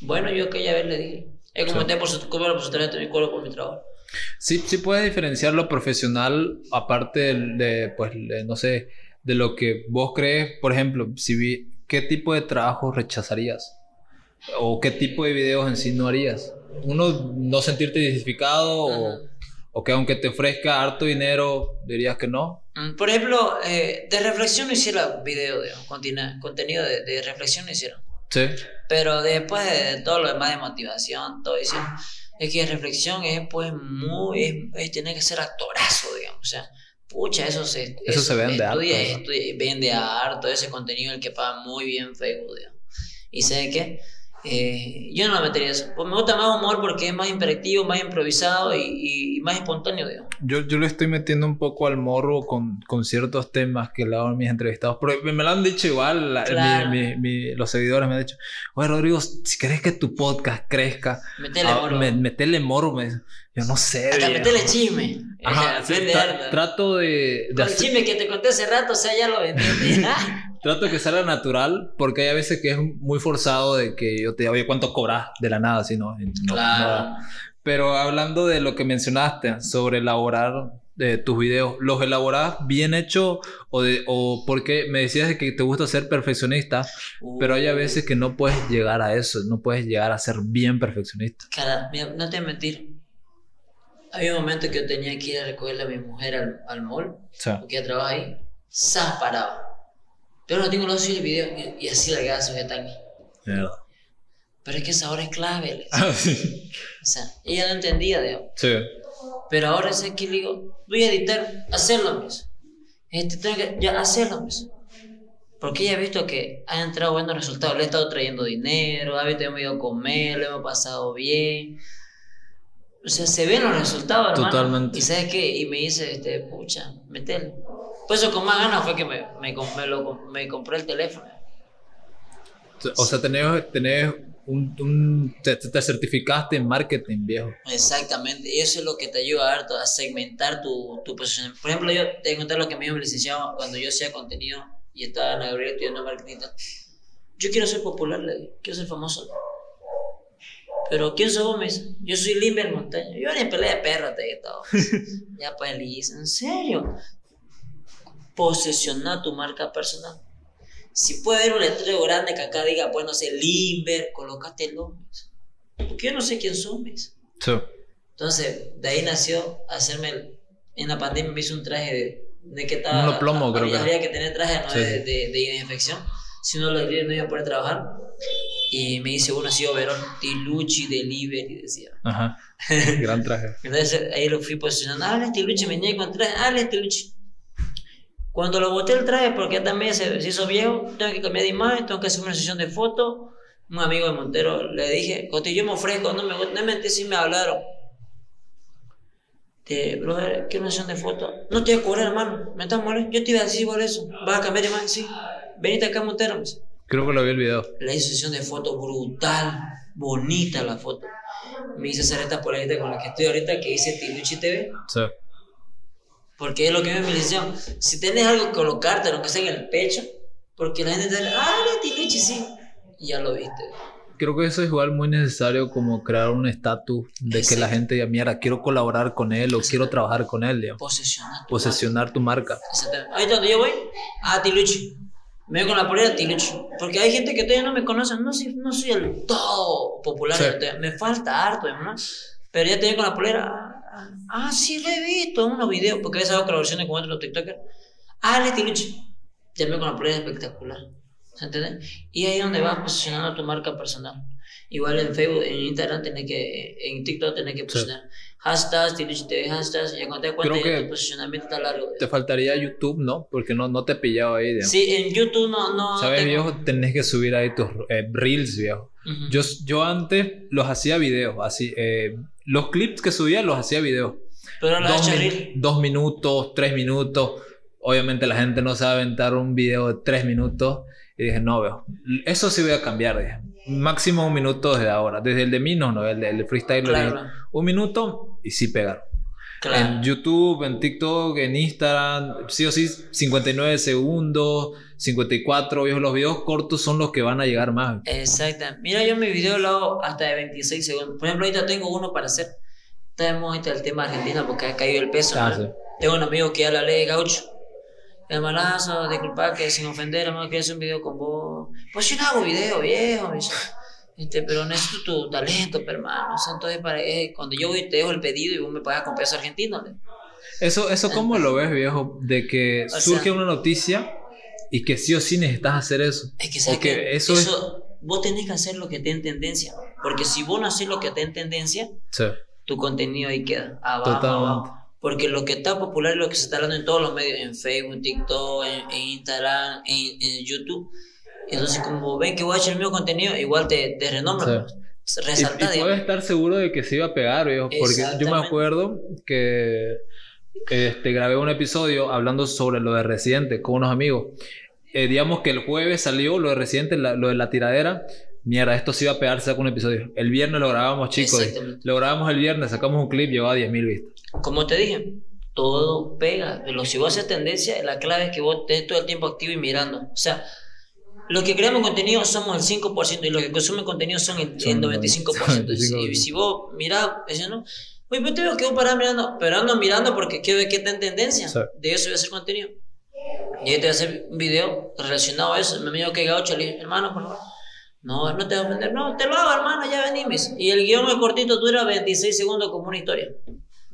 Bueno, yo aquella vez le dije. Es como te por su cobro por su talento y cobro por mi trabajo. Sí, sí puedes diferenciar lo profesional aparte de, pues, no sé, de lo que vos crees, por ejemplo, si vi, ¿qué tipo de trabajo rechazarías? ¿O qué tipo de videos en sí no harías? Uno, no sentirte identificado o, o, que aunque te ofrezca harto dinero, dirías que no. Mm, por ejemplo, eh, de reflexión no hiciera video, de contenido de, de, reflexión no hiciera. Sí. Pero después de todo lo demás de motivación, todo eso, es que reflexión es pues muy, es, es tener que ser actorazo, digamos, o sea, Pucha, eso se, eso, se vende estudia, harto. vende harto ese contenido el que paga muy bien Facebook, Y sé qué? Eh, yo no me metería eso. Pues me gusta más humor porque es más imperativo, más improvisado y, y más espontáneo, digamos. Yo, yo le estoy metiendo un poco al morro con, con ciertos temas que le hago a mis entrevistados. Pero me lo han dicho igual, mi, mi, los seguidores me han dicho, oye Rodrigo, si querés que tu podcast crezca, metele ah, morro. Me, metele morro. Me, yo no sé. Hasta metele chisme. Ajá, trato de... de el chisme que te conté hace rato, o sea, ya lo vendí. Trato de que salga natural, porque hay veces que es muy forzado de que yo te diga, oye, ¿cuánto cobras? De la nada, si no. claro. Pero hablando de lo que mencionaste sobre elaborar eh, tus videos, ¿los elaboras bien hecho o, de, o porque me decías que te gusta ser perfeccionista, pero hay a veces que no puedes llegar a eso, no puedes llegar a ser bien perfeccionista? Cara, no te voy a mentir. Había un momento que yo tenía que ir a recogerle a mi mujer al, al mall, porque ella trabaja ahí, se parado pero no tengo los de video y, así la gas ya está Pero es que esa hora es clave. Ah, sí. O sea, ella no entendía, de Sí. Pero ahora es que le digo, voy a editar, hacerlo mismo. Este, tengo que ya hacerlo mismo. Porque ella ha visto que ha entrado buenos resultados. Le he estado trayendo dinero, a veces hemos ido a comer, lo hemos pasado bien. O sea, se ven los resultados, hermano. Totalmente. Y sabes qué, y me dice, este, pucha, metele. Por eso con más ganas fue que me, me, me, compré el teléfono. O sea, tenés, tenés un, un te, certificaste en marketing, viejo. Exactamente, y eso es lo que te ayuda a, a segmentar tu, tu posición. Por ejemplo, yo te contar lo que me dijo mi licenciado cuando yo hacía contenido y estaba en la Gabriela estudiando marketing. Yo quiero ser popular, quiero ser famoso. Pero ¿quién sos vos? Yo soy Limber Montaña. Yo ni pelea de perra te he todo. ya pues, en serio posesionar tu marca personal. Si puede haber un letrero grande que acá diga, bueno, sé, Limber, colócate el nombre. Porque yo no sé quién son, Sí. Entonces, de ahí nació hacerme, en la pandemia me hice un traje de, de que estaba... Un plomo, creo que. Había que tener traje ¿no? de, de, de, infección, si no lo no iba a poder trabajar. Y me hice uno así, Overón, Tiluchi Delivery, decía. Ajá. Gran traje. Entonces ahí lo fui posicionando. Ah, Tiluchi, me con traje. Ah, Tiluchi. Cuando lo boté el traje, porque también se, se, hizo viejo, tengo que cambiar de imagen, tengo que hacer una sesión de fotos. Un amigo de Montero le dije, Coti, yo me ofrezco, no me no me si me hablaron. De, brother, quiero una sesión de fotos. No te voy a cobrar, hermano, me estás molestando. Yo te iba a decir por eso. ¿Vas a cambiar de imagen? Sí. Venite acá, Montero. Creo que lo vi el video. Hice sesión de fotos brutal, bonita la foto. Me hice hacer esta polerita con la que estoy ahorita, que dice Tiluchi TV. Sí. Porque es lo que me dice Si tienes algo que colocarte, lo que sea en el pecho, porque la gente te dice, ah, Tiluchi, sí. Y ya lo viste. Creo que eso es igual muy necesario como crear un estatus de que la gente diga, mira, quiero colaborar con él o quiero trabajar con él. Digamos. Posesionar. Tu Posesionar marca. tu marca. Exactamente. Ahí donde yo voy, ah, Tiluchi. Me voy con la polera Tiluchi. Porque hay gente que todavía no me conoce. No soy, no soy el todo popular. Me falta harto, ¿no? Pero ya te voy con la polera. Ah, sí, lo he visto en unos videos, porque ves hago colaboraciones con otros TikTokers. Ah, Leti Luchi. Ya me con la prueba espectacular. ¿Se entiende? Y ahí es donde vas posicionando tu marca personal. Igual en Facebook, en Instagram, tenés que, en TikTok tenés que posicionar hashtags, Tiluchi TV hashtags, y cuando te cuenta que tu posicionamiento está largo. Te faltaría YouTube, ¿no? Porque no, no te he pillado ahí. Digamos. Sí, en YouTube no. no ¿Sabes, viejo? Tenés que subir ahí tus eh, reels, viejo. yo, yo antes los hacía videos, así. Eh, los clips que subía los hacía video. Pero dos, dos minutos, tres minutos. Obviamente la gente no sabe aventar un video de tres minutos. Y dije, no, veo. Eso sí voy a cambiar. Dije. Máximo un minuto desde ahora. Desde el de mí, no, no. El de, freestyle. un minuto y sí pegar. En YouTube, en TikTok, en Instagram, sí o sí, 59 segundos, 54, viejo, los videos cortos son los que van a llegar más. Exacto. Mira, yo mi video lo hago hasta de 26 segundos. Por ejemplo, ahorita tengo uno para hacer. Tenemos ahorita el tema Argentina porque ha caído el peso. Ah, tengo un amigo que ya la ley gaucho. Hermanazo, disculpa que sin ofender, hermano, que hacer un video con vos. Pues yo no hago video, viejo. Este, pero necesito tu talento, hermano. entonces, para, eh, cuando yo voy, te dejo el pedido y vos me pagas con peso argentino. Eso, eso ¿cómo lo ves, viejo? De que surge una noticia y que sí o sí necesitas hacer eso. Es que, que eso, eso vos tenés que hacer lo que esté en tendencia. Porque si vos no haces lo que esté en tendencia, tu contenido ahí queda abajo, Porque lo que está popular es lo que se está hablando en todos los medios, en Facebook, en TikTok, en, Instagram, en, en YouTube Entonces, como ven que voy a echar el mismo contenido, igual te, te renombran. Sí. Pues. Resalta, y, y puedes estar seguro de que se iba a pegar, viejo, porque yo me acuerdo que este, grabé un episodio hablando sobre lo de Residente con unos amigos. Eh, digamos que el jueves salió lo de Residente, lo de la tiradera. Mierda, esto se iba a pegar, saca un episodio. El viernes lo grabamos, chicos. Lo grabamos el viernes, sacamos un clip, llegó a 10.000 vistas. Como te dije, todo pega. Lo, si vos haces tendencia, la clave es que vos estés todo el tiempo activo y mirando. O sea, los que creamos contenido somos el 5% y los que consumen contenido son el, 95%. Y si, vos mirás, ¿no? Oye, pero te veo que vos parás mirando, pero ando mirando porque quiero ver qué está en tendencia. De eso voy a hacer contenido. Y ahí te voy a hacer un video relacionado a eso. Me dijo que gaucho, le dije, hermano, por favor. No, no te voy a ofender. No, te lo hago, hermano, ya venimos. Y el guion es cortito, dura 26 segundos como una historia.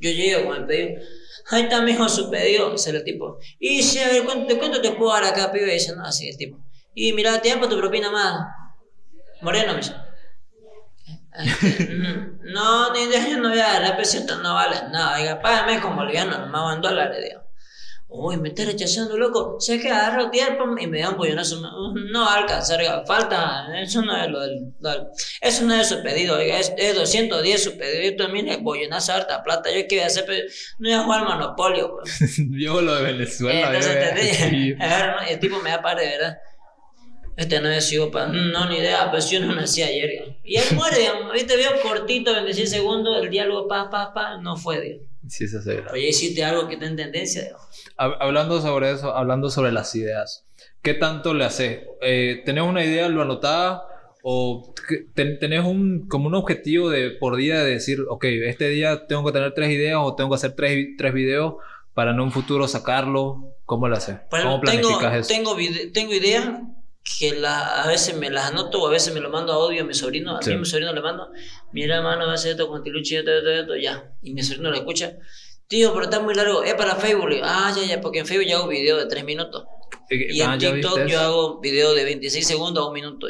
Yo llego con el pedido. Ahí está, mijo, su pedido. Se el tipo. Y si, a ver, ¿cuánto, ¿cuánto te puedo dar acá, pibe? Dice, no, así el tipo. Y mira, tiempo tu propina más. Moreno, me dice. no, ni de no voy a dar, esto no vale nada. Oiga, págame como boliviano, no me van dólares, digo. Uy, me está rechazando, loco. Sé que agarro tiempo y me da un pollonazo. No va a alcanzar, falta. Eso no es lo del. Eso no es su pedido, oiga. Es, es 210 su pedido. Yo también es pollonazo harta plata. Yo a hacer. No voy a jugar monopolio, pues. Yo lo de Venezuela. Entonces, entendí. El tipo me da de verdad. Este no es pa. No, ni idea, pero yo no nací ayer. Y él muere, digamos. Ahorita veo cortito, 26 segundos, el diálogo, pa, pa, pa, no fue, digamos. Sí, eso se Oye, hiciste algo que está en tendencia. Hablando sobre eso, hablando sobre las ideas, ¿qué tanto le haces? Eh, ¿Tenés una idea, lo anotás? ¿O tenés un, como un objetivo de por día de decir, ok, este día tengo que tener tres ideas o tengo que hacer tres, tres videos para en un futuro sacarlo? ¿Cómo lo haces? ¿Cómo planificas tengo, eso? Tengo, tengo ideas que la, a veces me las anoto o a veces me lo mando a audio a mi sobrino. A mí mi sobrino le mando, mira hermano, hacer esto con Tiluchi, esto, esto, esto, ya. Y mi sobrino lo escucha. Tío, pero está muy largo, es para Facebook. Ah, ya, ya, porque en Facebook yo hago video de 3 minutos. Y en ah, TikTok yo hago video de 26 segundos a un minuto.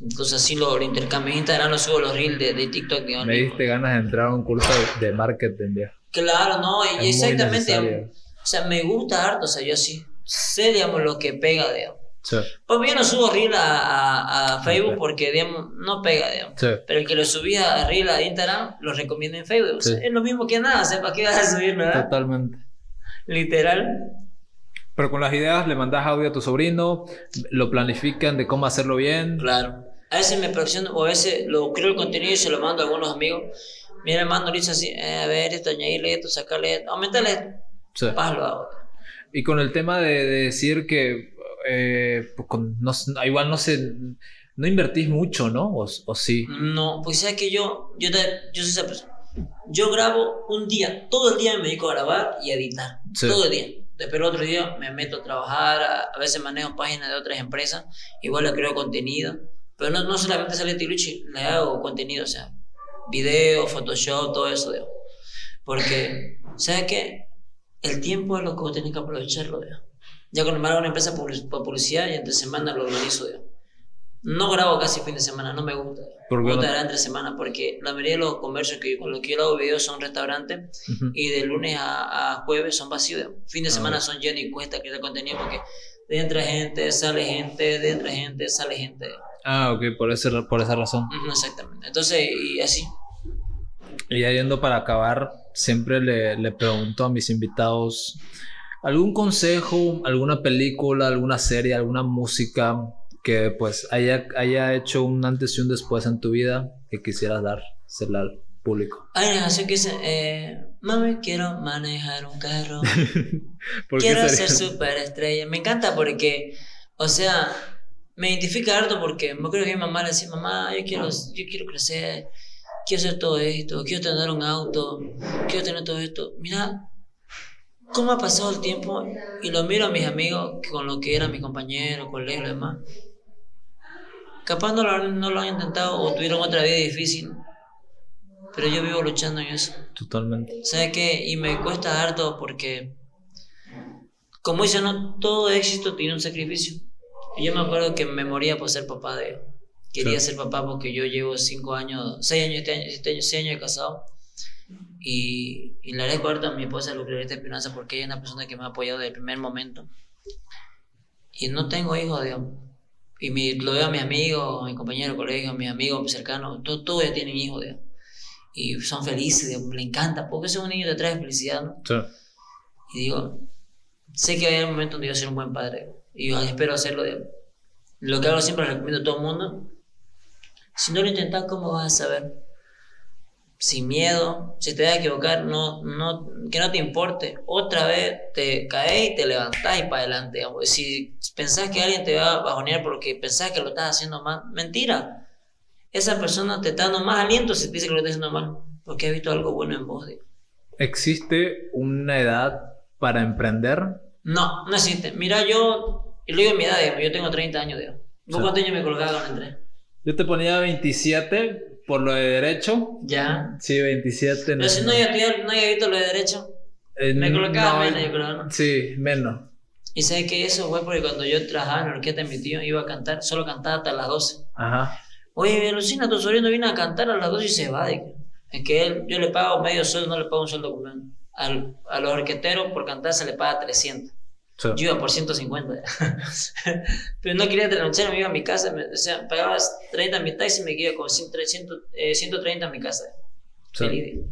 Entonces así lo, lo intercambio. En Instagram lo subo los reels de, de TikTok. Me diste ganas de entrar a un curso de, marketing. Ya. Claro, no, y exactamente. O sea, me gusta harto, o sea, yo sí sé, digamos, lo que pega, digamos. Pues yo no subo reel a, a, Facebook porque, digamos, no pega, digamos. Pero el que lo subía a reel a Instagram, lo recomienda en Facebook. es lo mismo que nada, ¿para qué vas a subir, nada? Totalmente. Literal. Pero con las ideas le mandas audio a tu sobrino, lo planifican de cómo hacerlo bien. Claro. A veces me presiono, o a veces lo creo el contenido y se lo mando a algunos amigos. Mira, mando dice así, eh, a ver, esto, añadirle esto, sacarle esto, aumentarle esto. Sí. Y con el tema de decir que eh, pues no, igual no sé, no invertís mucho, ¿no? ¿O, o sí? No, pues sabes que yo, yo, yo soy esa persona. Yo grabo un día, todo el día me dedico a grabar y editar. Todo el día. Después el otro día me meto a trabajar, a, veces manejo páginas de otras empresas, igual le creo contenido. Pero no, no solamente sale Tiluchi, le hago contenido, o sea, video, Photoshop, todo eso, digo. Porque, ¿sabes qué? El tiempo es lo que vos tenés que aprovecharlo, digo. Ya me hago una empresa por publicidad y entre semana lo organizo yo. No grabo casi fin de semana, no me gusta. ¿Por? Me gusta entre semana porque la mayoría de los comercios que, con los que yo hago videos son restaurantes y de lunes a, jueves son vacíos. Fin de ah, semana son llenos y cuesta crear contenido porque de entra gente, sale gente, de entra gente, sale gente. Ah, ok, por, ese, por esa razón. exactamente. Entonces, y así. Y ya yendo para acabar, siempre le, le pregunto a mis invitados ¿Algún consejo, alguna película, alguna serie, alguna música que pues haya, haya hecho un antes y un después en tu vida que quisieras dar, al público? Hay una canción que dice, eh, mami, quiero manejar un carro, quiero ser superestrella. Me encanta porque, o sea, me identifica harto porque me creo que mi mamá le decía, mamá, yo quiero, yo quiero crecer, quiero hacer todo esto, quiero tener un auto, quiero tener todo esto. Mira, ¿Cómo ha pasado el tiempo? Y lo miro a mis amigos con lo que eran mis compañeros, colegas y demás. Capaz no lo, no lo han intentado o tuvieron otra vida difícil. Pero yo vivo luchando en eso. Totalmente. ¿Sabes qué? Y me cuesta harto porque, como dice, no todo éxito tiene un sacrificio. Y yo me acuerdo que me moría por ser papá de Quería ser papá porque yo llevo cinco años, seis años, este año, este año, seis años de casado y, y le agradezco a mi esposa Lucrecia Espinosa porque ella es una persona que me ha apoyado desde el primer momento. Y no tengo hijos, digamos. y me, lo veo a mis amigos, a mis compañeros de colegio, a mis amigos cercanos, todos todo ya tienen hijos, digamos. Y son felices, digamos, le encanta, porque ese es un niño que te trae felicidad, ¿no? Sí. Y digo, sé que hay un momento donde yo voy a ser un buen padre. Y yo espero hacerlo. digamos. Lo que hago siempre recomiendo a todo el mundo. Si no lo intentas, ¿cómo vas a saber? Sin miedo, si te vas a equivocar, no, no, que no te importe. Otra vez te caes y te levantás y para adelante. digamos. Si pensás que alguien te va a bajonear porque pensás que lo estás haciendo mal, mentira. Esa persona te está dando más aliento si te dice que lo estás haciendo mal, porque ha visto algo bueno en vos. digamos. ¿Existe una edad para emprender? No, no existe. Mira, yo, y lo digo en mi edad, digamos, yo tengo 30 años, digamos. ¿Vos Sí. cuántos años me colgaba cuando entré? Yo te ponía 27 por lo de derecho. Ya. Sí, 27. Pero si no había estudiado, no había visto lo de derecho, Eh, me colocaba no, menos, yo creo, ¿no? Sí, menos. Y sabes que eso fue porque cuando yo trabajaba en la orquesta de mi tío, iba a cantar, solo cantaba hasta las 12. Ajá. Oye, Lucina, tu sobrino viene a cantar a las 12 y se va. de Es que él, yo le pago medio sueldo, no le pago un sueldo. Al, a los orquesteros por cantar se le paga 300. Sí. Yo iba por 150. Pero no quería trasnochar, me iba a mi casa, me, o sea, pagaba 30 en mi taxi y me iba con 100, 300, eh, 130 en mi casa. Sí.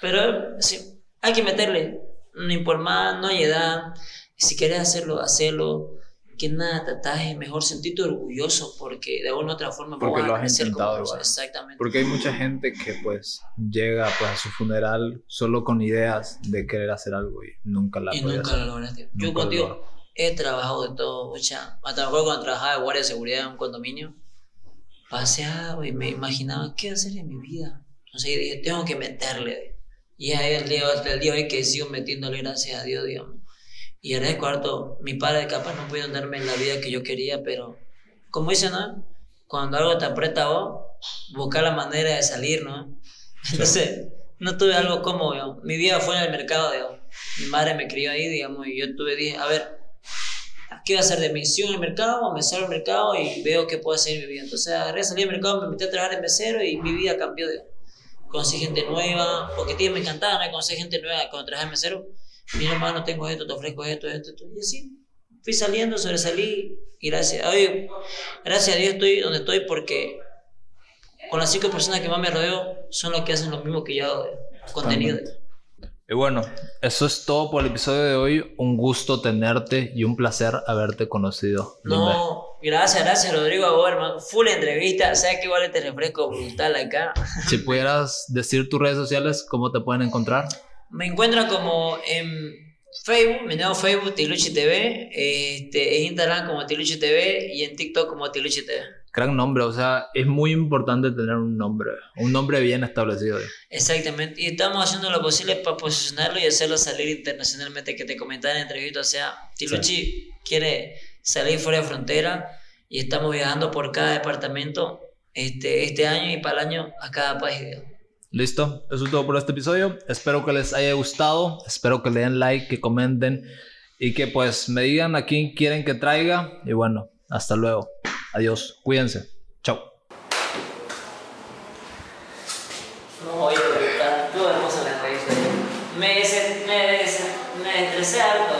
Pero sí, hay que meterle, no importa más, no hay edad. Si querés hacerlo, hacerlo. Que nada te ataje, mejor sentirte orgulloso porque de alguna u otra forma Porque lo has intentado igual. Exactamente. Porque hay mucha gente que pues llega pues a su funeral solo con ideas de querer hacer algo y nunca la y nunca hacer. lo lograste. Yo lo contigo logró. he trabajado de todo, o sea, hasta mejor cuando trabajaba de guardia de seguridad en un condominio, paseaba y me imaginaba qué hacer en mi vida. Entonces dije, tengo que meterle. Y ahí el día, hasta el día hoy que sigo metiéndole gracias a Dios, digamos. Y agradezco harto, mi padre capaz no pudieron darme la vida que yo quería, pero como dicen, ¿no? Cuando algo te aprieta vos, buscar la manera de salir, ¿no? Entonces, no tuve algo cómodo, digamos. Mi vida fue en el mercado, digamos. Mi madre me crió ahí, digamos, y yo tuve, dije, a ver, ¿qué voy a hacer de misión en el mercado? Me salgo al mercado y veo qué puedo hacer en mi vida. Entonces agarré, salí al mercado, me metí a trabajar en mesero y mi vida cambió. De... Conocí gente nueva, porque tío me encantaba, ¿no? Conocí gente nueva cuando trabajaba en mesero. Mira, hermano, tengo esto, te ofrezco esto, esto, esto. Y así fui saliendo, sobresalí y gracias. Hoy, gracias a Dios estoy donde estoy porque con las cinco personas que más me rodeo son los que hacen lo mismo que yo hago, contenido. Y bueno, eso es todo por el episodio de hoy. Un gusto tenerte y un placer haberte conocido. No, gracias, gracias Rodrigo a vos, hermano. Full entrevista, sabes que igual este refresco brutal acá. Si pudieras decir tus redes sociales, ¿cómo te pueden encontrar? Me encuentran como en Facebook, mi nuevo Facebook, Tiluchi TV, este, en Instagram como Tiluchi TV y en TikTok como Tiluchi TV. Gran nombre, o sea, es muy importante tener un nombre, un nombre bien establecido. Exactamente, y estamos haciendo lo posible para posicionarlo y hacerlo salir internacionalmente, que te comentaba en la entrevista, o sea, Tiluchi quiere salir fuera de frontera y estamos viajando por cada departamento este, este año y para el año a cada país. digamos. Listo, eso es todo por este episodio. Espero que les haya gustado, espero que le den like, que comenten y que pues me digan a quién quieren que traiga. Y bueno, hasta luego. Adiós, cuídense. Chao. No, oye, todo hermoso la entrevista. Me, des- me, des- me estresé harto,